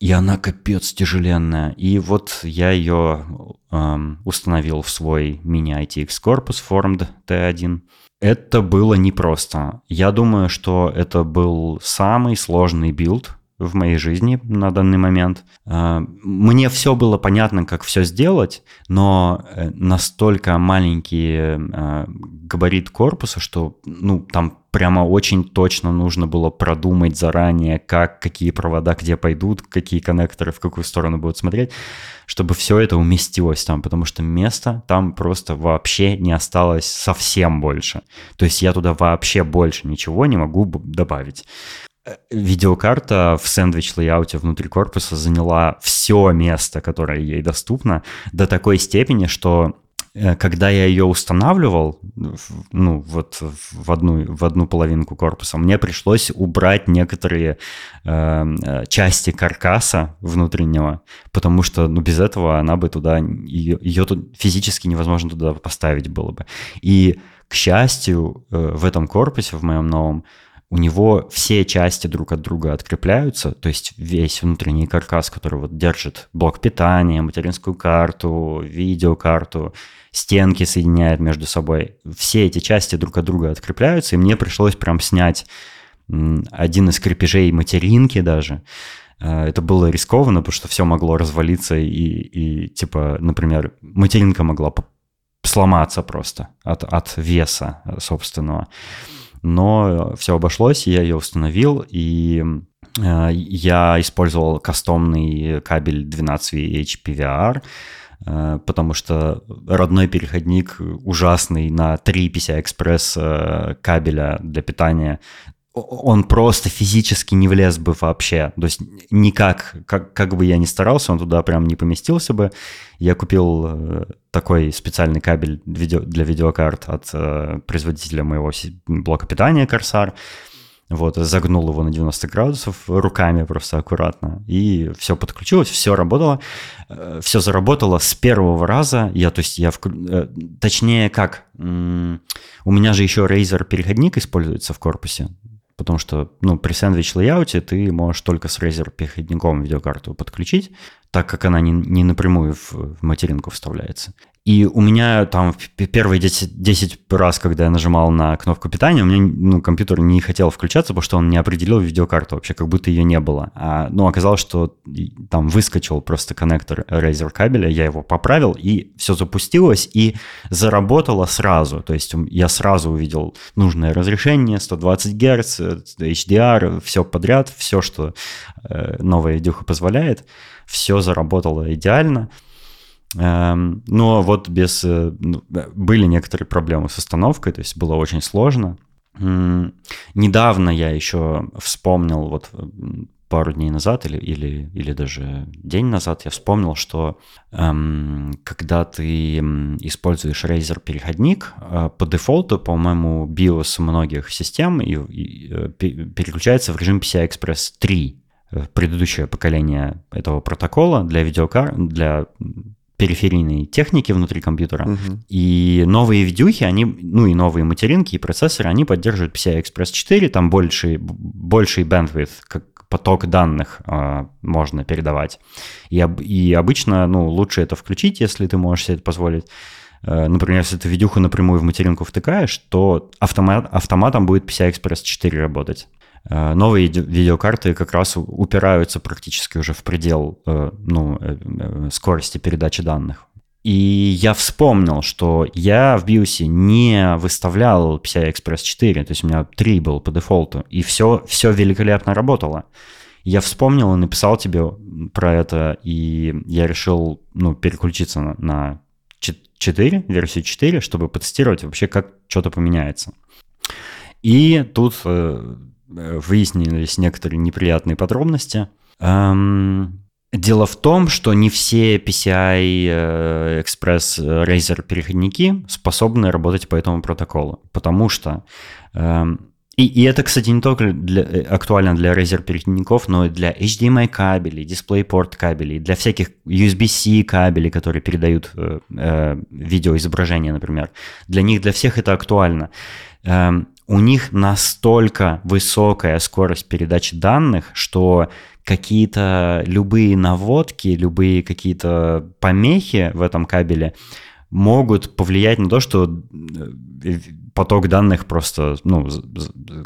И она капец тяжеленная. И вот я ее эм, установил в свой мини-ITX корпус FormD T1. Это было непросто. Я думаю, что это был самый сложный билд, в моей жизни на данный момент. А, мне все было понятно, как все сделать, но э, настолько маленький а, габарит корпуса, что ну, там прямо очень точно нужно было продумать заранее, как, какие провода где пойдут, какие коннекторы в какую сторону будут смотреть, чтобы все это уместилось там, потому что места там просто вообще не осталось совсем больше. То есть я туда вообще больше ничего не могу добавить видеокарта в сэндвич-лейауте внутри корпуса заняла все место, которое ей доступно, до такой степени, что э, когда я ее устанавливал, ну, вот в одну, в одну половинку корпуса, мне пришлось убрать некоторые эм, э, части каркаса внутреннего, потому что, ну, без этого она бы туда, ее, ее тут физически невозможно туда поставить было бы. И, к счастью, э, в этом корпусе, в моем новом, у него все части друг от друга открепляются, то есть весь внутренний каркас, который вот держит блок питания, материнскую карту, видеокарту, стенки соединяет между собой. Все эти части друг от друга открепляются, и мне пришлось прям снять один из крепежей материнки даже. Э, это было рискованно, потому что все могло развалиться, и, и типа, например, материнка могла сломаться просто от, от веса собственного но все обошлось, я ее установил, и э, я использовал кастомный кабель 12 HPVR, э, потому что родной переходник ужасный на 3 PCI-Express э, кабеля для питания он просто физически не влез бы вообще. То есть никак, как, как бы я ни старался, он туда прям не поместился бы. Я купил э, такой специальный кабель для видеокарт от э, производителя моего блока питания Corsair. Вот, загнул его на 90 градусов руками просто аккуратно, и все подключилось, все работало, э, все заработало с первого раза. Я, то есть, я. Э, точнее, как, у меня же еще Razer переходник используется в корпусе, потому что ну, при сэндвич лейауте ты можешь только с Razer переходником видеокарту подключить, так как она не, не напрямую в, в материнку вставляется. И у меня там первые 10, 10 раз, когда я нажимал на кнопку питания, у меня ну, компьютер не хотел включаться, потому что он не определил видеокарту вообще, как будто ее не было. А, ну, оказалось, что там выскочил просто коннектор Razer кабеля, я его поправил, и все запустилось, и заработало сразу. То есть я сразу увидел нужное разрешение, 120 Гц, HDR, все подряд, все, что э, новая видюха позволяет, все заработало идеально. Эм, но вот без... Э, ну, были некоторые проблемы с установкой, то есть было очень сложно. Недавно я еще вспомнил, вот пару дней назад или, или, или даже день назад я вспомнил, что эм, когда ты используешь Razer переходник, э, по дефолту, по-моему, BIOS многих систем и, и, э, переключается в режим PCI Express 3, э, предыдущее поколение этого протокола для видеокар, для периферийной техники внутри компьютера. Угу. И новые видюхи, они, ну и новые материнки и процессоры, они поддерживают PCI Express 4, там больший, больший bandwidth, как поток данных э, можно передавать. И, и обычно, ну, лучше это включить, если ты можешь себе это позволить. Э, например, если ты видюху напрямую в материнку втыкаешь, то автомат, автоматом будет PCI Express 4 работать. Э, новые видеокарты как раз упираются практически уже в предел э, ну, э, скорости передачи данных. И я вспомнил, что я в BIOS не выставлял PCI Express 4, то есть у меня 3 был по дефолту, и все, все великолепно работало. Я вспомнил и написал тебе про это, и я решил ну, переключиться на, на 4, версию 4, чтобы потестировать вообще, как что-то поменяется. И тут э, выяснились некоторые неприятные подробности. Эм, Дело в том, что не все PCI э, Express э, Razer переходники способны работать по этому протоколу, потому что эм, и, и это, кстати, не только для, э, актуально для Razer переходников, но и для HDMI кабелей, DisplayPort кабелей, для всяких USB-C кабелей, которые передают э, э, видеоизображение, например. Для них, для всех это актуально. Э, у них настолько высокая скорость передачи данных, что какие-то любые наводки, любые какие-то помехи в этом кабеле могут повлиять на то, что э, поток данных просто, ну,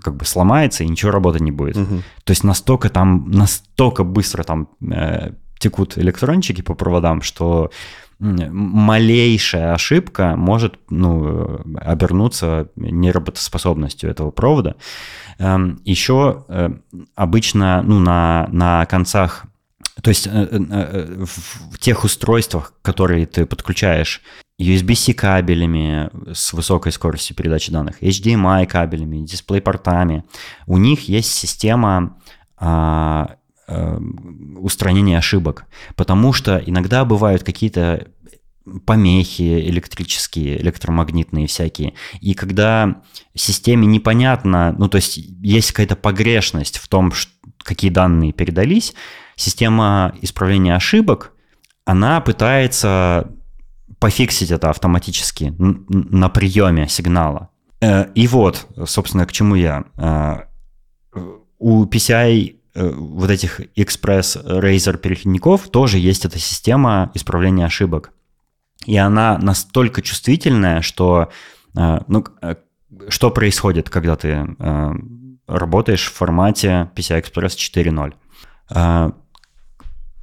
как бы сломается и ничего работать не будет. Угу. То есть настолько там, настолько быстро там э, текут электрончики по проводам, что малейшая ошибка может ну, обернуться неработоспособностью этого провода. Эм, Еще э, обычно ну, на, на концах то есть э, э, в тех устройствах, которые ты подключаешь USB-C кабелями с высокой скоростью передачи данных, HDMI кабелями, дисплей-портами, у них есть система а, Э, устранения ошибок, потому что иногда бывают какие-то помехи электрические, электромагнитные всякие. И когда системе непонятно, ну то есть есть какая-то погрешность в том, какие данные передались, система исправления ошибок, она пытается пофиксить это автоматически на приеме сигнала. Э, и вот, собственно, к чему я. Э, у PCI вот этих Express Razer переходников тоже есть эта система исправления ошибок. И она настолько чувствительная, что э, ну, э, что происходит, когда ты работаешь в формате PCI Express 4.0.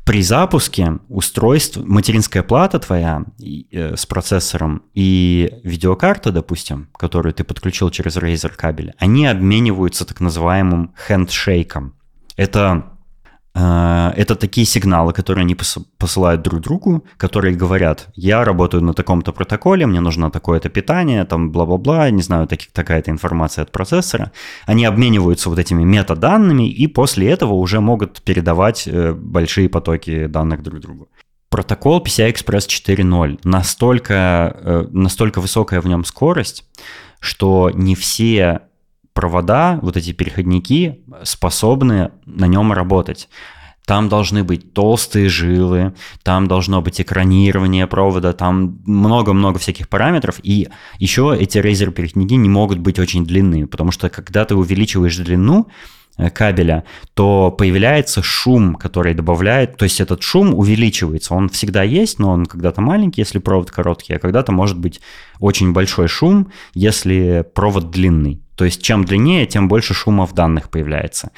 При запуске устройств, материнская плата твоя с процессором и видеокарта, допустим, которую ты подключил через Razer кабель, они обмениваются так называемым хендшейком. Это э, это такие сигналы, которые они посылают друг другу, которые говорят, я работаю на таком-то протоколе, мне нужно такое-то питание, там бла-бла-бла, не знаю, так, такая-то информация от процессора. Они обмениваются вот этими метаданными и после этого уже могут передавать э, большие потоки данных друг другу. Протокол PCI Express 4.0 настолько, э, настолько высокая в нем скорость, что не все провода, вот эти переходники, способны на нем работать. Там должны быть толстые жилы, там должно быть экранирование провода, там много-много всяких параметров. И еще эти Razer переходники не могут быть очень длинными, потому что когда ты увеличиваешь длину, э, кабеля, то появляется шум, который добавляет, то есть этот шум увеличивается, он всегда есть, но он когда-то маленький, если провод короткий, а когда-то может быть очень большой шум, если провод длинный. То есть чем длиннее, тем больше шума в данных появляется.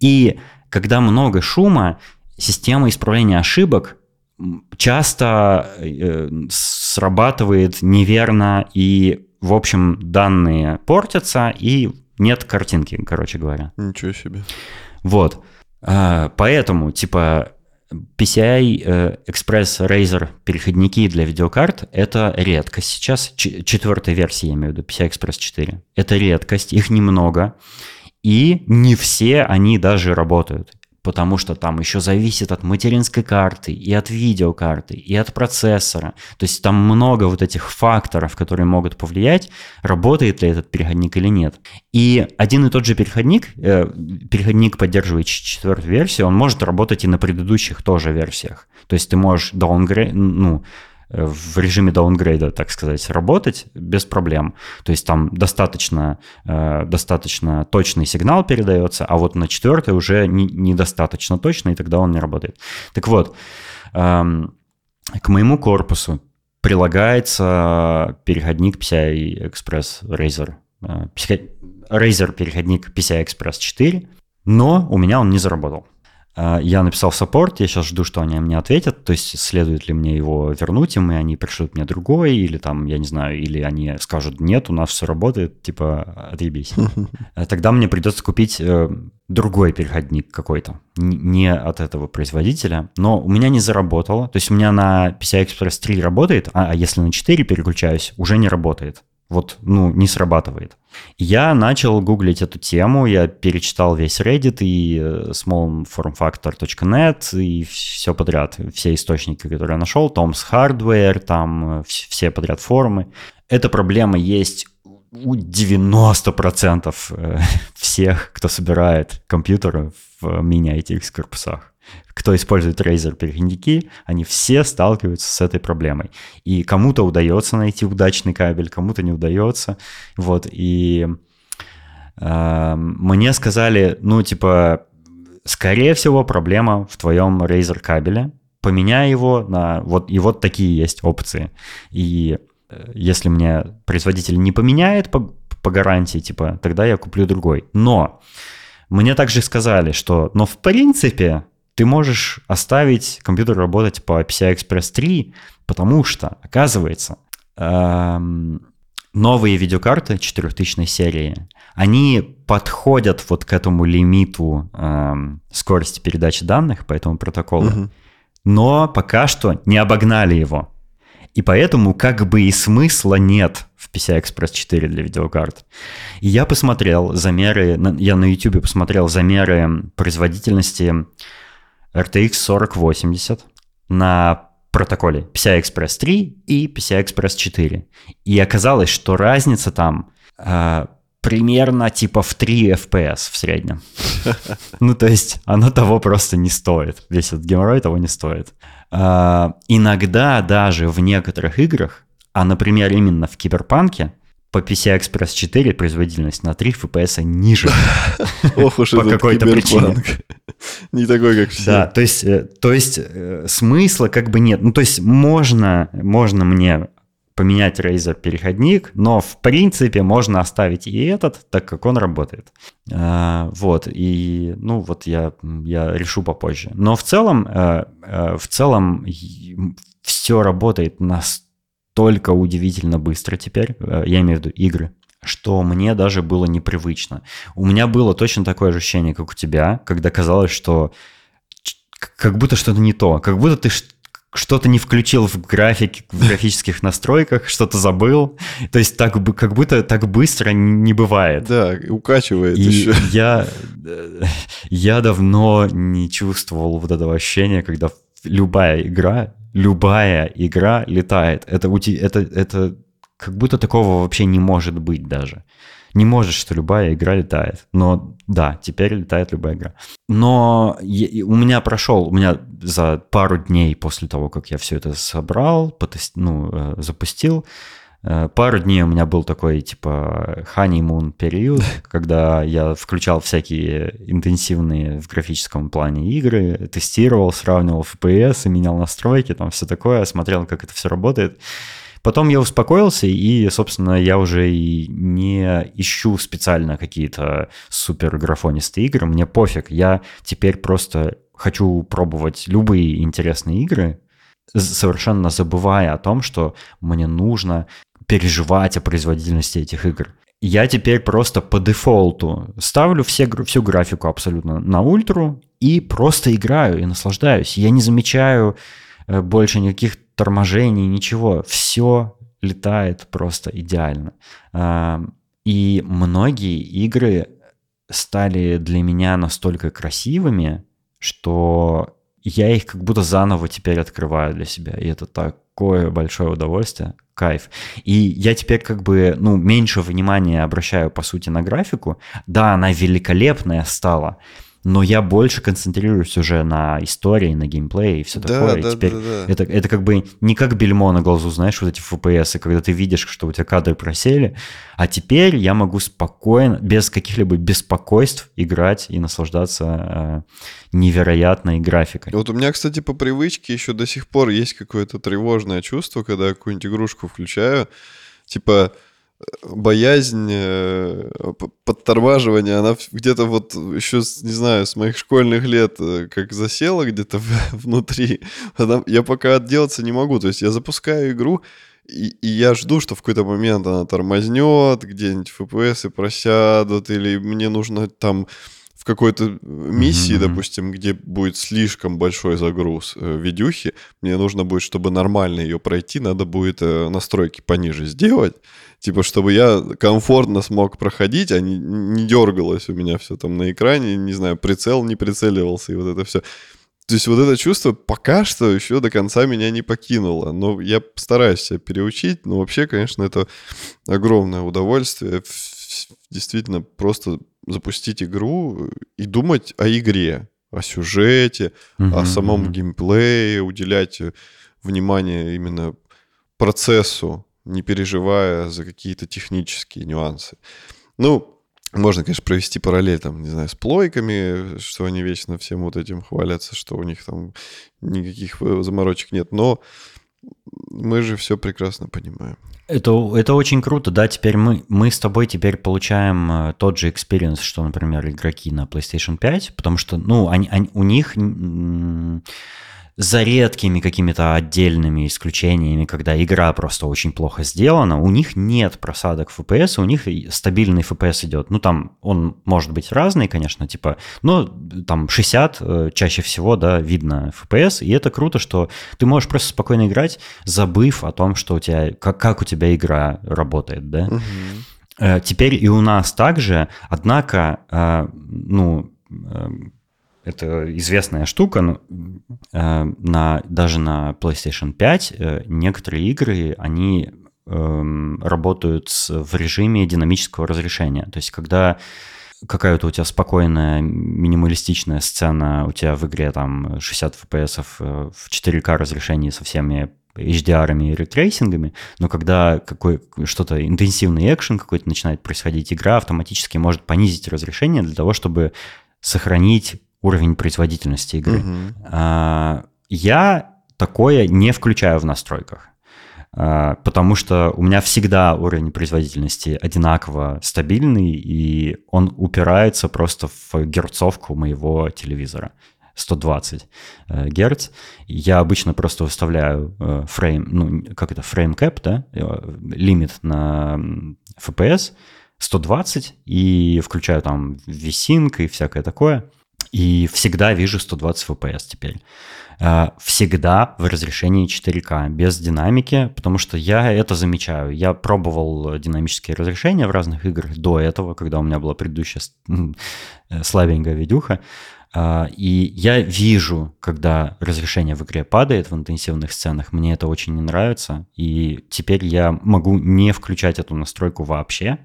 И когда много шума, система исправления ошибок часто э, срабатывает неверно, и, в общем, данные портятся, и нет картинки, короче говоря. Ничего себе. Вот. А, поэтому, типа, PCI э, Express Razer переходники для видеокарт – это редкость сейчас. Ч- четвертой версии, я имею в виду, PCI Express 4. Это редкость, их немного. И не все они даже работают потому что там еще зависит от материнской карты, и от видеокарты, и от процессора. То есть там много вот этих факторов, которые могут повлиять, работает ли этот переходник или нет. И один и тот же переходник, э, переходник, поддерживающий четвертую версию, он может работать и на предыдущих тоже версиях. То есть ты можешь downgrade, ну, в режиме даунгрейда, так сказать, работать без проблем. То есть там достаточно, э, достаточно точный сигнал передается, а вот на четвертой уже не, недостаточно точно, и тогда он не работает. Так вот, эм, к моему корпусу прилагается переходник PCI Express Razer. Э, Razer переходник PCI Express 4, но у меня он не заработал. А, я написал саппорт, я сейчас жду, что они мне ответят, то есть следует ли мне его вернуть им, и они пришлют мне другой, или там, я не знаю, или они скажут, нет, у нас все работает, типа, отъебись. А тогда мне придется купить э, другой переходник какой-то, не от этого производителя, но у меня не заработало, то есть у меня на PCI Express 3 работает, а если на 4 переключаюсь, уже не работает вот, ну, не срабатывает. Я начал гуглить эту тему, я перечитал весь Reddit и э, smallformfactor.net и все подряд, все источники, которые я нашел, Tom's Hardware, там э, все подряд форумы. Эта проблема есть у 90% э, всех, кто собирает компьютеры в мини-ITX корпусах кто использует Razer переходники, они все сталкиваются с этой проблемой. И кому-то удается найти удачный кабель, кому-то не удается. Вот, и э, мне сказали, ну, типа, скорее всего, проблема в твоем Razer кабеле. Поменяй его на... Вот, и вот такие есть опции. И э, если мне производитель не поменяет по, по гарантии, типа, тогда я куплю другой. Но мне также сказали, что, но в принципе, ты можешь оставить компьютер работать по PCI Express 3, потому что, оказывается, эм, новые видеокарты 4000 серии, они подходят вот к этому лимиту эм, скорости передачи данных по этому протоколу, угу. но пока что не обогнали его. И поэтому как бы и смысла нет в PCI Express 4 для видеокарт. И я посмотрел замеры, я на YouTube посмотрел замеры производительности RTX 4080 на протоколе PCI Express 3 и PCI Express 4. И оказалось, что разница там э, примерно типа в 3 FPS в среднем. Ну, то есть оно того просто не стоит. Весь этот геморрой того не стоит. А, иногда даже в некоторых играх, а, например, именно в Киберпанке, по PCI Express 4 производительность на 3 FPS ниже. Ох уж По какой-то причине. Не такой, как все. Да, то есть, э, то есть э, смысла как бы нет. Ну, то есть можно, можно мне поменять Razer переходник, но в принципе можно оставить и этот, так как он работает. А, вот, и ну вот я, я решу попозже. Но в целом, э, в целом все работает настолько удивительно быстро теперь, я имею в виду игры что мне даже было непривычно. У меня было точно такое ощущение, как у тебя, когда казалось, что как будто что-то не то, как будто ты что-то не включил в графике, в графических настройках, что-то забыл. То есть так, как будто так быстро не бывает. Да, укачивает и еще. Я, я давно не чувствовал вот этого ощущения, когда любая игра, любая игра летает. Это, это, это как будто такого вообще не может быть даже. Не может, что любая игра летает. Но да, теперь летает любая игра. Но у меня прошел, у меня за пару дней после того, как я все это собрал, потест, ну, э, запустил, пару дней у меня был такой, типа, honeymoon период, когда я включал всякие интенсивные в графическом плане игры, тестировал, сравнивал FPS, менял настройки, там все такое, смотрел, как это все работает. Потом я успокоился, и, собственно, я уже и не ищу специально какие-то супер графонистые игры. Мне пофиг. Я теперь просто хочу пробовать любые интересные игры, совершенно забывая о том, что мне нужно переживать о производительности этих игр. я теперь просто по дефолту ставлю все, всю графику абсолютно на ультру и просто играю и наслаждаюсь. Я не замечаю э, больше никаких торможений, ничего. Все летает просто идеально. И многие игры стали для меня настолько красивыми, что я их как будто заново теперь открываю для себя. И это такое большое удовольствие, кайф. И я теперь как бы, ну, меньше внимания обращаю, по сути, на графику. Да, она великолепная стала, но я больше концентрируюсь уже на истории, на геймплее и все да, такое. Да, и теперь да, да. Это, это как бы не как бельмо на глазу, знаешь, вот эти FPS, когда ты видишь, что у тебя кадры просели, а теперь я могу спокойно, без каких-либо беспокойств играть и наслаждаться э, невероятной графикой. Вот у меня, кстати, по привычке еще до сих пор есть какое-то тревожное чувство, когда я какую-нибудь игрушку включаю, типа боязнь э, подтормаживания, она где-то вот еще, не знаю, с моих школьных лет э, как засела где-то внутри. Она, я пока отделаться не могу. То есть я запускаю игру, и, и я жду, что в какой-то момент она тормознет, где-нибудь FPS просядут, или мне нужно там в какой-то миссии, mm-hmm. допустим, где будет слишком большой загруз э, видюхи, мне нужно будет, чтобы нормально ее пройти, надо будет э, настройки пониже сделать, типа, чтобы я комфортно смог проходить, а не, не дергалось у меня все там на экране, не знаю, прицел не прицеливался и вот это все. То есть вот это чувство пока что еще до конца меня не покинуло. Но я стараюсь себя переучить. Но вообще, конечно, это огромное удовольствие. Действительно, просто запустить игру и думать о игре, о сюжете, mm-hmm. о самом геймплее, уделять внимание именно процессу, не переживая за какие-то технические нюансы. Ну, можно, конечно, провести параллель, там, не знаю, с плойками, что они вечно всем вот этим хвалятся, что у них там никаких заморочек нет, но мы же все прекрасно понимаем. Это, это очень круто, да, теперь мы, мы с тобой теперь получаем э, тот же experience, что, например, игроки на PlayStation 5, потому что, ну, они, они, у них за редкими какими-то отдельными исключениями, когда игра просто очень плохо сделана, у них нет просадок FPS, у них стабильный FPS идет. Ну, там он может быть разный, конечно, типа, но там 60 э, чаще всего, да, видно FPS, и это круто, что ты можешь просто спокойно играть, забыв о том, что у тебя, как, как у тебя игра работает, да. Угу. Теперь и у нас также, однако, э, ну, это известная штука, э, на, даже на PlayStation 5 э, некоторые игры, они э, работают с, в режиме динамического разрешения. То есть когда какая-то у тебя спокойная, минималистичная сцена, у тебя в игре там 60 FPS э, в 4К разрешении со всеми HDR и ретрейсингами, но когда какой, что-то интенсивный экшен какой-то начинает происходить, игра автоматически может понизить разрешение для того, чтобы сохранить уровень производительности игры. Угу. Я такое не включаю в настройках, а, потому что у меня всегда уровень производительности одинаково стабильный, и он упирается просто в герцовку моего телевизора. 120 э, герц. Я обычно просто выставляю э, фрейм, ну, как это, фрейм кэп, да, э, лимит на FPS 120 и включаю там висинг и всякое такое – и всегда вижу 120 FPS теперь. А, всегда в разрешении 4К, без динамики, потому что я это замечаю. Я пробовал динамические разрешения в разных играх до этого, когда у меня была предыдущая э, слабенькая видюха. А, и я вижу, когда разрешение в игре падает в интенсивных сценах, мне это очень не нравится. И теперь я могу не включать эту настройку вообще,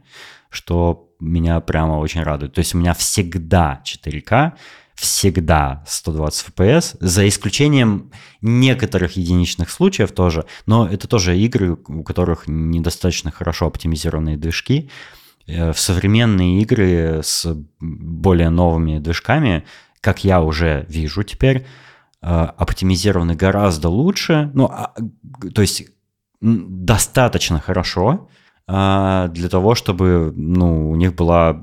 что меня прямо очень радует. То есть у меня всегда 4К, всегда 120 FPS, за исключением некоторых единичных случаев тоже, но это тоже игры, у которых недостаточно хорошо оптимизированные движки. Э, в современные игры с более новыми движками, как я уже вижу теперь, э, оптимизированы гораздо лучше, ну, а, то есть достаточно хорошо, для того, чтобы ну, у них была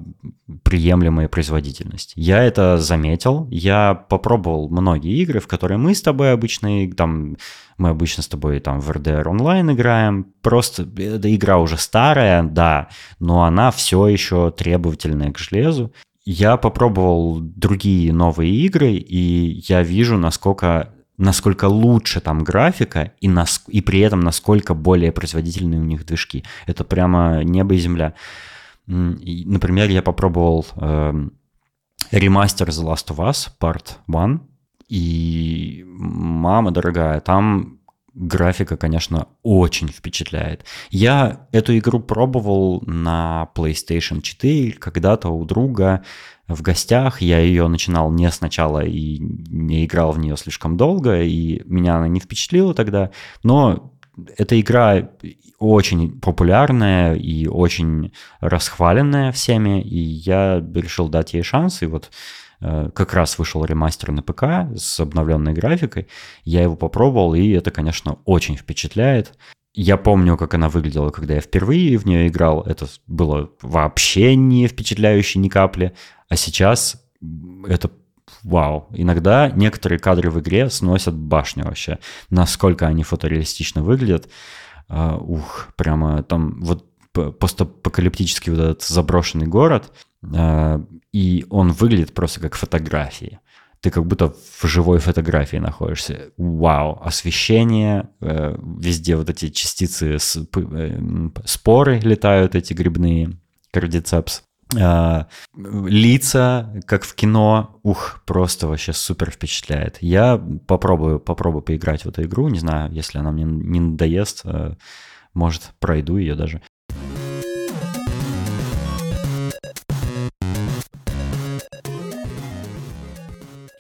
приемлемая производительность. Я это заметил, я попробовал многие игры, в которые мы с тобой обычно, там, мы обычно с тобой там в RDR онлайн играем, просто эта игра уже старая, да, но она все еще требовательная к железу. Я попробовал другие новые игры, и я вижу, насколько насколько лучше там графика и, нас, и при этом насколько более производительные у них движки. Это прямо небо и земля. Например, я попробовал э, ремастер The Last of Us Part 1, и мама дорогая, там графика, конечно, очень впечатляет. Я эту игру пробовал на PlayStation 4 когда-то у друга в гостях. Я ее начинал не сначала и не играл в нее слишком долго, и меня она не впечатлила тогда. Но эта игра очень популярная и очень расхваленная всеми, и я решил дать ей шанс, и вот э, как раз вышел ремастер на ПК с обновленной графикой. Я его попробовал, и это, конечно, очень впечатляет. Я помню, как она выглядела, когда я впервые в нее играл. Это было вообще не впечатляюще ни капли. А сейчас это вау. Иногда некоторые кадры в игре сносят башню вообще. Насколько они фотореалистично выглядят. Uh, ух, прямо там вот постапокалиптический вот этот заброшенный город, uh, и он выглядит просто как фотографии. Ты как будто в живой фотографии находишься. Вау, освещение, uh, везде вот эти частицы, споры летают эти грибные, кардицепс. А, лица, как в кино, ух, просто вообще супер впечатляет. Я попробую, попробую поиграть в эту игру, не знаю, если она мне не надоест, а, может, пройду ее даже.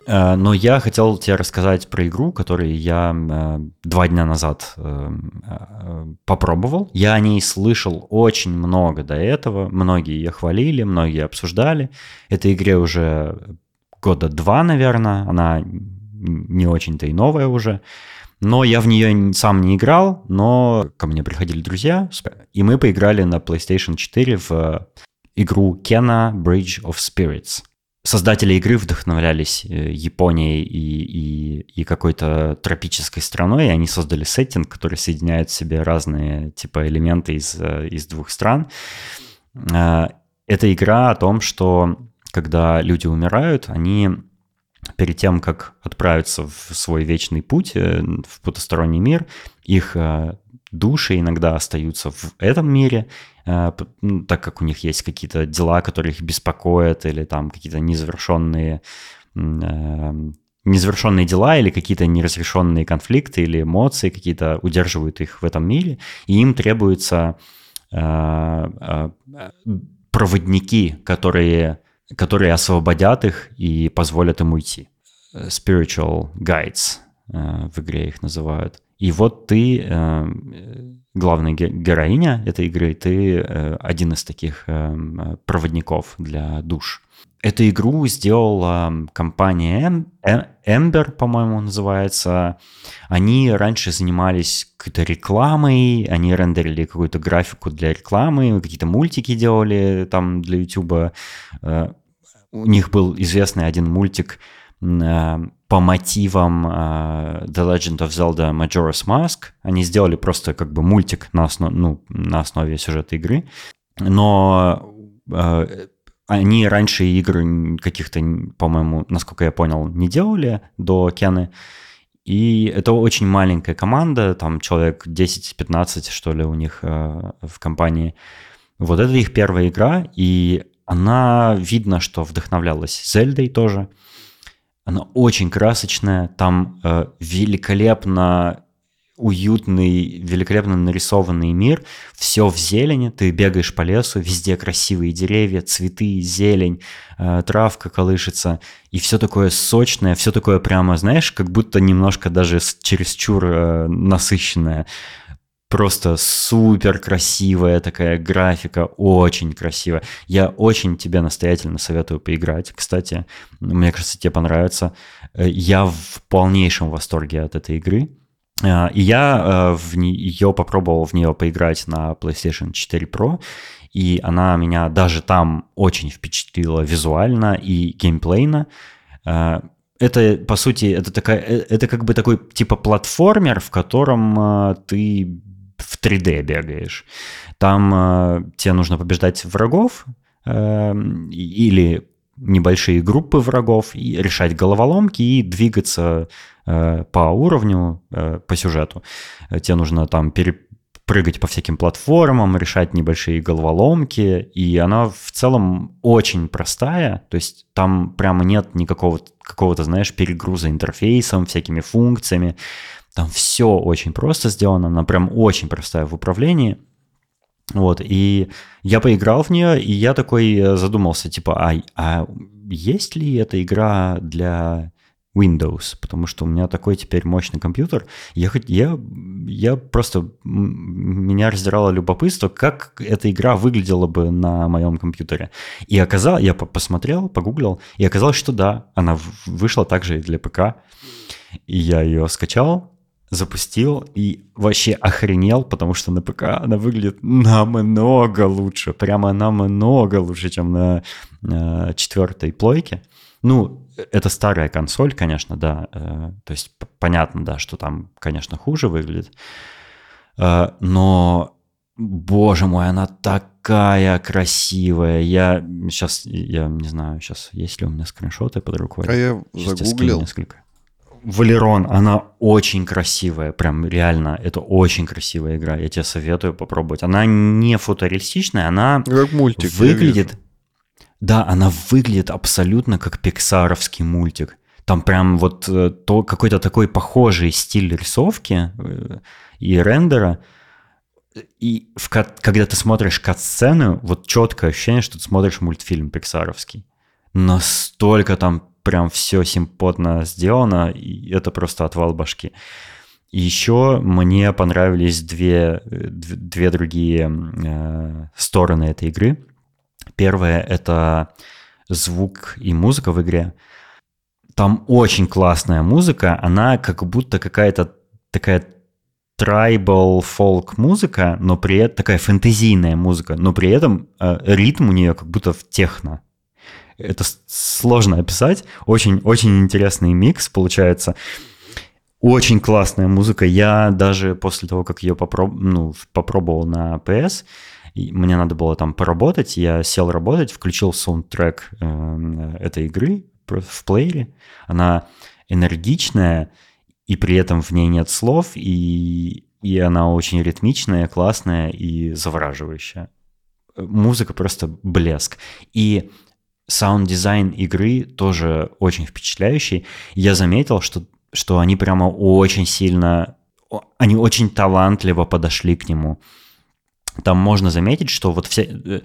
Но я хотел тебе рассказать про игру, которую я э, два дня назад э, попробовал. Я о ней слышал очень много до этого. Многие ее хвалили, многие обсуждали. Этой игре уже года два, наверное. Она не очень-то и новая уже. Но я в нее сам не играл, но ко мне приходили друзья, и мы поиграли на PlayStation 4 в игру Kena Bridge of Spirits – создатели игры вдохновлялись э, Японией и, и, и какой-то тропической страной, и они создали сеттинг, который соединяет в себе разные типа элементы из, э, из двух стран. Э, это игра о том, что когда люди умирают, они перед тем, как отправиться в свой вечный путь, в потусторонний мир, их души иногда остаются в этом мире, так как у них есть какие-то дела, которые их беспокоят, или там какие-то незавершенные э, незавершенные дела или какие-то неразрешенные конфликты или эмоции какие-то удерживают их в этом мире, и им требуются э, проводники, которые, которые освободят их и позволят им уйти. Spiritual guides в игре их называют. И вот ты, э, главная героиня этой игры, ты э, один из таких э, проводников для душ. Эту игру сделала компания Ember, по-моему, называется. Они раньше занимались какой-то рекламой, они рендерили какую-то графику для рекламы, какие-то мультики делали там для YouTube. У них был известный один мультик по мотивам uh, The Legend of Zelda Majora's Mask. Они сделали просто как бы мультик на, основ, ну, на основе сюжета игры. Но uh, они раньше игры каких-то, по-моему, насколько я понял, не делали до Кены. И это очень маленькая команда, там человек 10-15, что ли, у них uh, в компании. Вот это их первая игра, и она, видно, что вдохновлялась Зельдой тоже. Она очень красочная, там э, великолепно уютный, великолепно нарисованный мир, все в зелени, ты бегаешь по лесу, везде красивые деревья, цветы, зелень, э, травка колышется, и все такое сочное, все такое прямо, знаешь, как будто немножко даже чересчур э, насыщенное просто супер красивая такая графика, очень красивая. Я очень тебе настоятельно советую поиграть. Кстати, мне кажется, тебе понравится. Э, я в полнейшем восторге от этой игры. Э, и я э, в нее попробовал в нее поиграть на PlayStation 4 Pro, и она меня даже там очень впечатлила визуально и геймплейно. Это, по сути, это, такая, это как бы такой типа платформер, в котором ты в 3D бегаешь. Там тебе нужно побеждать врагов или небольшие группы врагов, и решать головоломки и двигаться э, по уровню, э, по сюжету. Тебе нужно там перепрыгать по всяким платформам, решать небольшие головоломки, и она в целом очень простая, то есть там прямо нет никакого какого-то, знаешь, перегруза интерфейсом, всякими функциями. Там все очень просто сделано, она прям очень простая в управлении – вот, и я поиграл в нее, и я такой э, задумался, типа, а, а есть ли эта игра для Windows, потому что у меня такой теперь мощный компьютер. Я, я, я просто... Меня раздирало любопытство, как эта игра выглядела бы на моем компьютере. И оказалось, я посмотрел, погуглил, и оказалось, что да, она вышла также и для ПК. И я ее скачал, запустил и вообще охренел, потому что на ПК она выглядит намного лучше, прямо намного лучше, чем на, на четвертой плойке. Ну, это старая консоль, конечно, да, э, то есть понятно, да, что там, конечно, хуже выглядит, э, но, боже мой, она такая красивая. Я сейчас, я не знаю, сейчас есть ли у меня скриншоты под рукой. А я Сейчас загуглил. Несколько. Валерон, она очень красивая, прям реально, это очень красивая игра, я тебе советую попробовать. Она не футуристичная, она как мультик, выглядит... Да, она выглядит абсолютно как пиксаровский мультик. Там прям вот э, то, какой-то такой похожий стиль рисовки э, и рендера. И в, когда ты смотришь кат-сцены, вот четкое ощущение, что ты смотришь мультфильм пиксаровский. Настолько там прям все симпотно сделано, и это просто отвал башки. И еще мне понравились две, две другие э, стороны этой игры. Первое — это звук и музыка в игре. Там очень классная музыка, она как будто какая-то такая трайбал фолк музыка, но при этом такая фэнтезийная музыка, но при этом э, ритм у нее как будто в техно это сложно описать. Очень, очень интересный микс получается. Очень классная музыка. Я даже после того, как ее попроб... ну, попробовал на PS, мне надо было там поработать, я сел работать, включил саундтрек э, этой игры в плеере. Она энергичная, и при этом в ней нет слов, и, и она очень ритмичная, классная и завораживающая. Музыка просто блеск. И саунд-дизайн игры тоже очень впечатляющий. Я заметил, что, что они прямо очень сильно, они очень талантливо подошли к нему. Там можно заметить, что вот все... Э,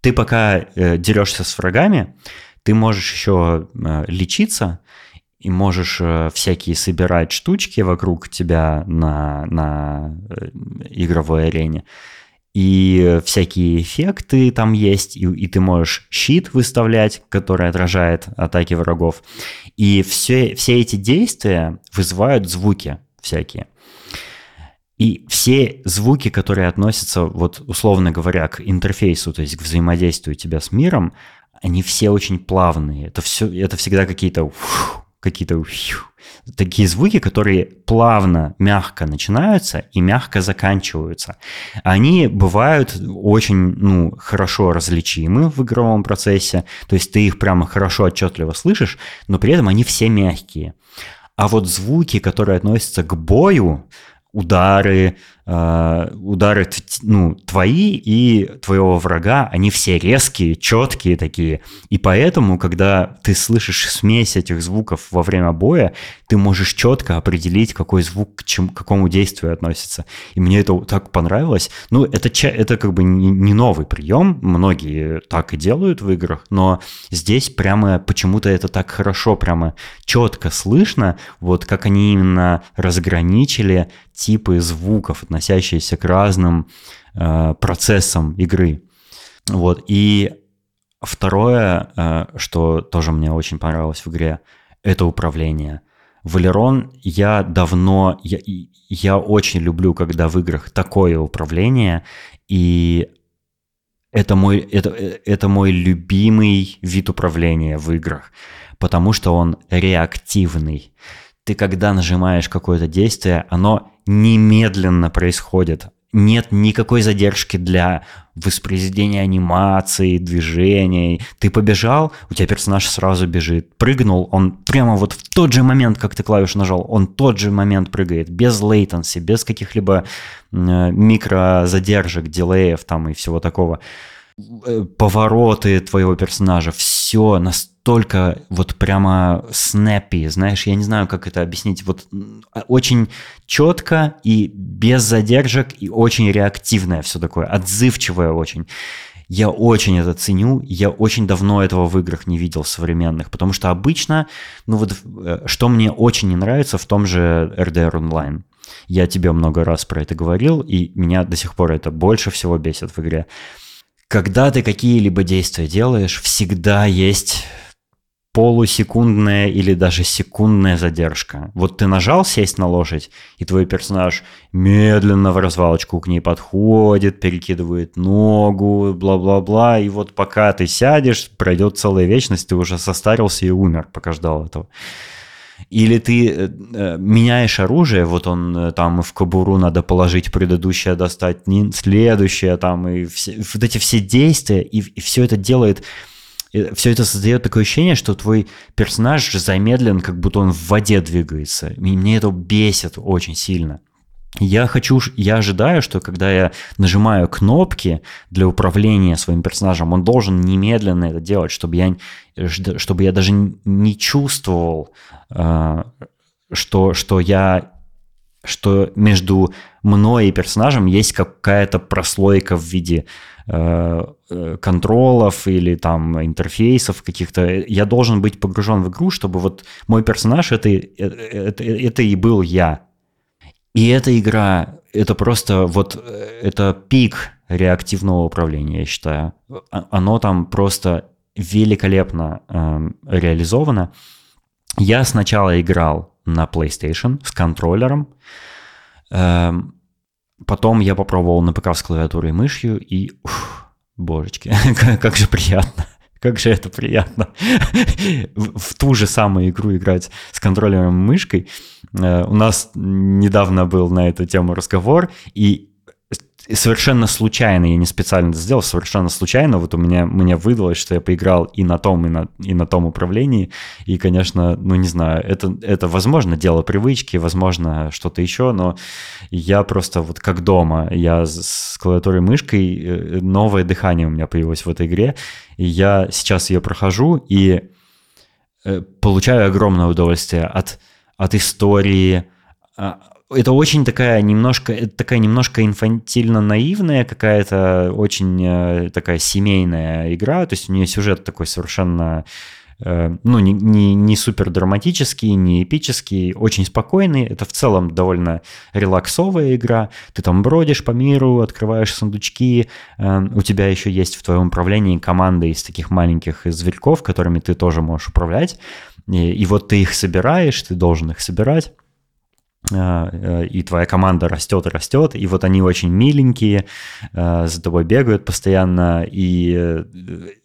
ты пока э, дерешься с врагами, ты можешь еще э, лечиться, и можешь всякие собирать штучки вокруг тебя на, на игровой арене и всякие эффекты там есть, и, и ты можешь щит выставлять, который отражает атаки врагов. И все, все эти действия вызывают звуки всякие. И все звуки, которые относятся, вот условно говоря, к интерфейсу, то есть к взаимодействию тебя с миром, они все очень плавные. Это, все, это всегда какие-то какие-то такие звуки, которые плавно, мягко начинаются и мягко заканчиваются. Они бывают очень ну, хорошо различимы в игровом процессе, то есть ты их прямо хорошо отчетливо слышишь, но при этом они все мягкие. А вот звуки, которые относятся к бою, удары, э, удары ну, твои и твоего врага, они все резкие, четкие такие. И поэтому, когда ты слышишь смесь этих звуков во время боя, ты можешь четко определить, какой звук к, чем, к какому действию относится. И мне это так понравилось. Ну, это, это как бы не новый прием, многие так и делают в играх, но здесь прямо почему-то это так хорошо, прямо четко слышно, вот как они именно разграничили типы звуков, относящиеся к разным э, процессам игры. Вот. И второе, э, что тоже мне очень понравилось в игре, это управление. Валерон я давно, я, я очень люблю, когда в играх такое управление, и это мой, это, это мой любимый вид управления в играх, потому что он реактивный. Ты когда нажимаешь какое-то действие, оно немедленно происходит нет никакой задержки для воспроизведения анимации, движений. Ты побежал, у тебя персонаж сразу бежит. Прыгнул, он прямо вот в тот же момент, как ты клавишу нажал, он тот же момент прыгает, без лейтенси, без каких-либо э, микрозадержек, дилеев там и всего такого. Э, повороты твоего персонажа, все настолько вот прямо снэппи, знаешь, я не знаю, как это объяснить, вот а, очень четко и без задержек, и очень реактивное все такое, отзывчивое очень. Я очень это ценю, я очень давно этого в играх не видел современных, потому что обычно, ну вот, э, что мне очень не нравится в том же RDR Online. Я тебе много раз про это говорил, и меня до сих пор это больше всего бесит в игре когда ты какие-либо действия делаешь, всегда есть полусекундная или даже секундная задержка. Вот ты нажал сесть на лошадь, и твой персонаж медленно в развалочку к ней подходит, перекидывает ногу, бла-бла-бла, и вот пока ты сядешь, пройдет целая вечность, ты уже состарился и умер, пока ждал этого. Или ты э, э, меняешь оружие, вот он э, там в кобуру надо положить предыдущее, достать не, следующее, там и все, вот эти все действия, и, и все это делает, все это создает такое ощущение, что твой персонаж замедлен, как будто он в воде двигается. И мне это бесит очень сильно. Я хочу, я ожидаю, что когда я нажимаю кнопки для управления своим персонажем, он должен немедленно это делать, чтобы я, чтобы я даже не чувствовал, э, что, что я что между мной и персонажем есть какая-то прослойка в виде э, э контролов или там интерфейсов каких-то. Я должен быть погружен в игру, чтобы вот мой персонаж это, это, это и был я. И эта игра, это просто вот, э, это пик реактивного управления, я считаю. А, оно там просто великолепно э, реализовано. Я сначала играл на PlayStation с контроллером, э, потом я попробовал на ПК с клавиатурой и мышью, и, ух, божечки, как же приятно. Как же это приятно. в ту же самую игру играть с контроллером и мышкой. Э, у нас недавно был на эту тему разговор, и совершенно случайно, я не специально это сделал, совершенно случайно, вот у меня, мне выдалось, что я поиграл и на том, и на, и на том управлении, и, конечно, ну, не знаю, это, это, возможно, дело привычки, возможно, что-то еще, но я просто вот как дома, я с клавиатурой мышкой, э, новое дыхание у меня появилось в этой игре, и я сейчас ее прохожу и э, получаю огромное удовольствие от, от истории, а, это очень такая немножко, это такая немножко инфантильно-наивная какая-то, очень э, такая семейная игра, то есть у нее сюжет такой совершенно, э, ну, не, не, не супер драматический, не эпический, очень спокойный, это в целом довольно релаксовая игра, ты там бродишь по миру, открываешь сундучки, э, у тебя еще есть в твоем управлении команда из таких маленьких зверьков, которыми ты тоже можешь управлять, и, и вот ты их собираешь, ты должен их собирать, и твоя команда растет и растет, и вот они очень миленькие, э, за тобой бегают постоянно, и, э,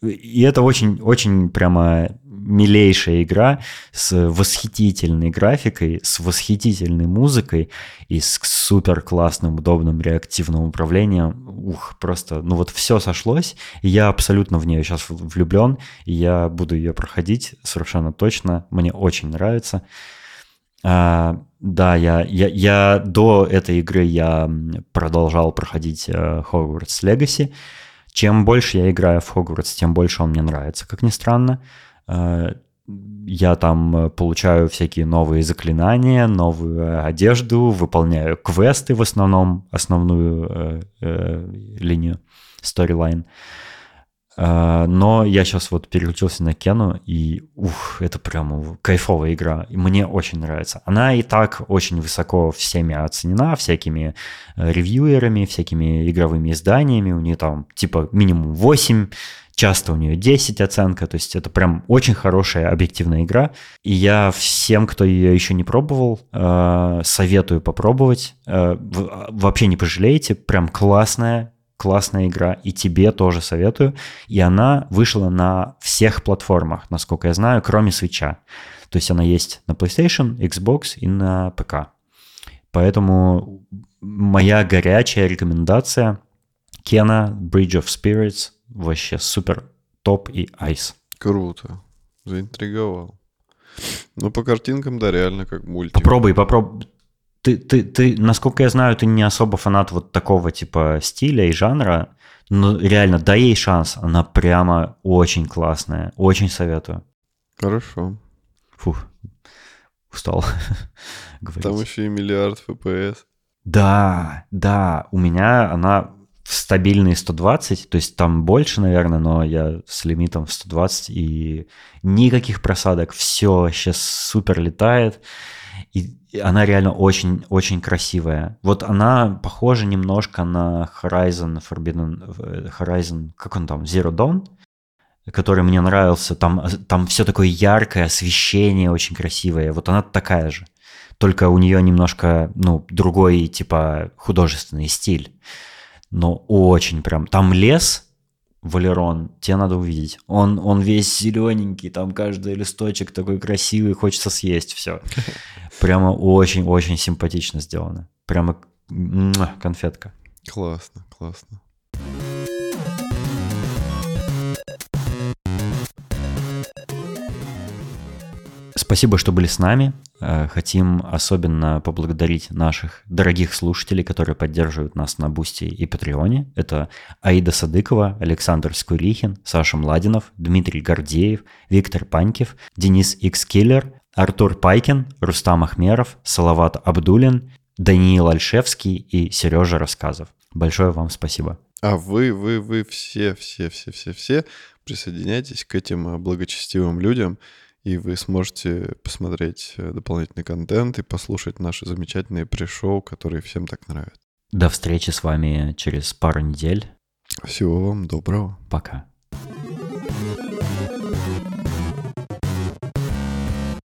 и это очень, очень прямо милейшая игра с восхитительной графикой, с восхитительной музыкой и с супер классным, удобным реактивным управлением. Ух, просто, ну вот все сошлось, и я абсолютно в нее сейчас влюблен, и я буду ее проходить совершенно точно, мне очень нравится. Да, я, я, я до этой игры я продолжал проходить uh, Hogwarts Legacy. Чем больше я играю в Hogwarts, тем больше он мне нравится, как ни странно. Uh, я там э, получаю всякие новые заклинания, новую одежду, выполняю квесты в основном, основную э, э, линию. Э, а, но я сейчас вот переключился на Кену, и ух, это прям кайфовая игра. И мне очень нравится. Она и так очень высоко всеми оценена, всякими э, ревьюерами, всякими игровыми изданиями. У нее там типа минимум 8, Часто у нее 10 оценка, то есть это прям очень хорошая объективная игра. И я всем, кто ее еще не пробовал, э, советую попробовать. Э, вообще не пожалеете, прям классная, классная игра, и тебе тоже советую. И она вышла на всех платформах, насколько я знаю, кроме свеча. То есть она есть на PlayStation, Xbox и на ПК. Поэтому моя горячая рекомендация Кена Bridge of Spirits вообще супер топ и айс. Круто. Заинтриговал. Ну, по картинкам, да, реально как мультик. Попробуй, попробуй. Ты, ты, ты, насколько я знаю, ты не особо фанат вот такого типа стиля и жанра, но реально дай ей шанс. Она прямо очень классная. Очень советую. Хорошо. Фух, устал говорить. Там еще и миллиард FPS. Да, да, у меня она стабильные 120, то есть там больше, наверное, но я с лимитом в 120 и никаких просадок, все вообще супер летает. И она реально очень-очень красивая. Вот она похожа немножко на Horizon Forbidden, э, Horizon, как он там, Zero Dawn, который мне нравился. Там, там все такое яркое, освещение очень красивое. Вот она такая же. Только у нее немножко, ну, другой, типа, художественный стиль но очень прям... Там лес, Валерон, тебе надо увидеть. Он, он весь зелененький, там каждый листочек такой красивый, хочется съесть все. Прямо очень-очень симпатично сделано. Прямо конфетка. Классно, классно. Спасибо, что были с нами. Э, хотим особенно поблагодарить наших дорогих слушателей, которые поддерживают нас на Бусти и Патреоне. Это Аида Садыкова, Александр Скурихин, Саша Младинов, Дмитрий Гордеев, Виктор Панькев, Денис Икскиллер, Артур Пайкин, Рустам Ахмеров, Салават Абдулин, Даниил Альшевский и Сережа Рассказов. Большое вам спасибо. А вы, вы, вы все, все, все, все, все присоединяйтесь к этим благочестивым людям – и вы сможете посмотреть э, дополнительный контент и послушать наши замечательные пришоу, которые всем так нравятся. До встречи с вами через пару недель. Всего вам доброго. Пока.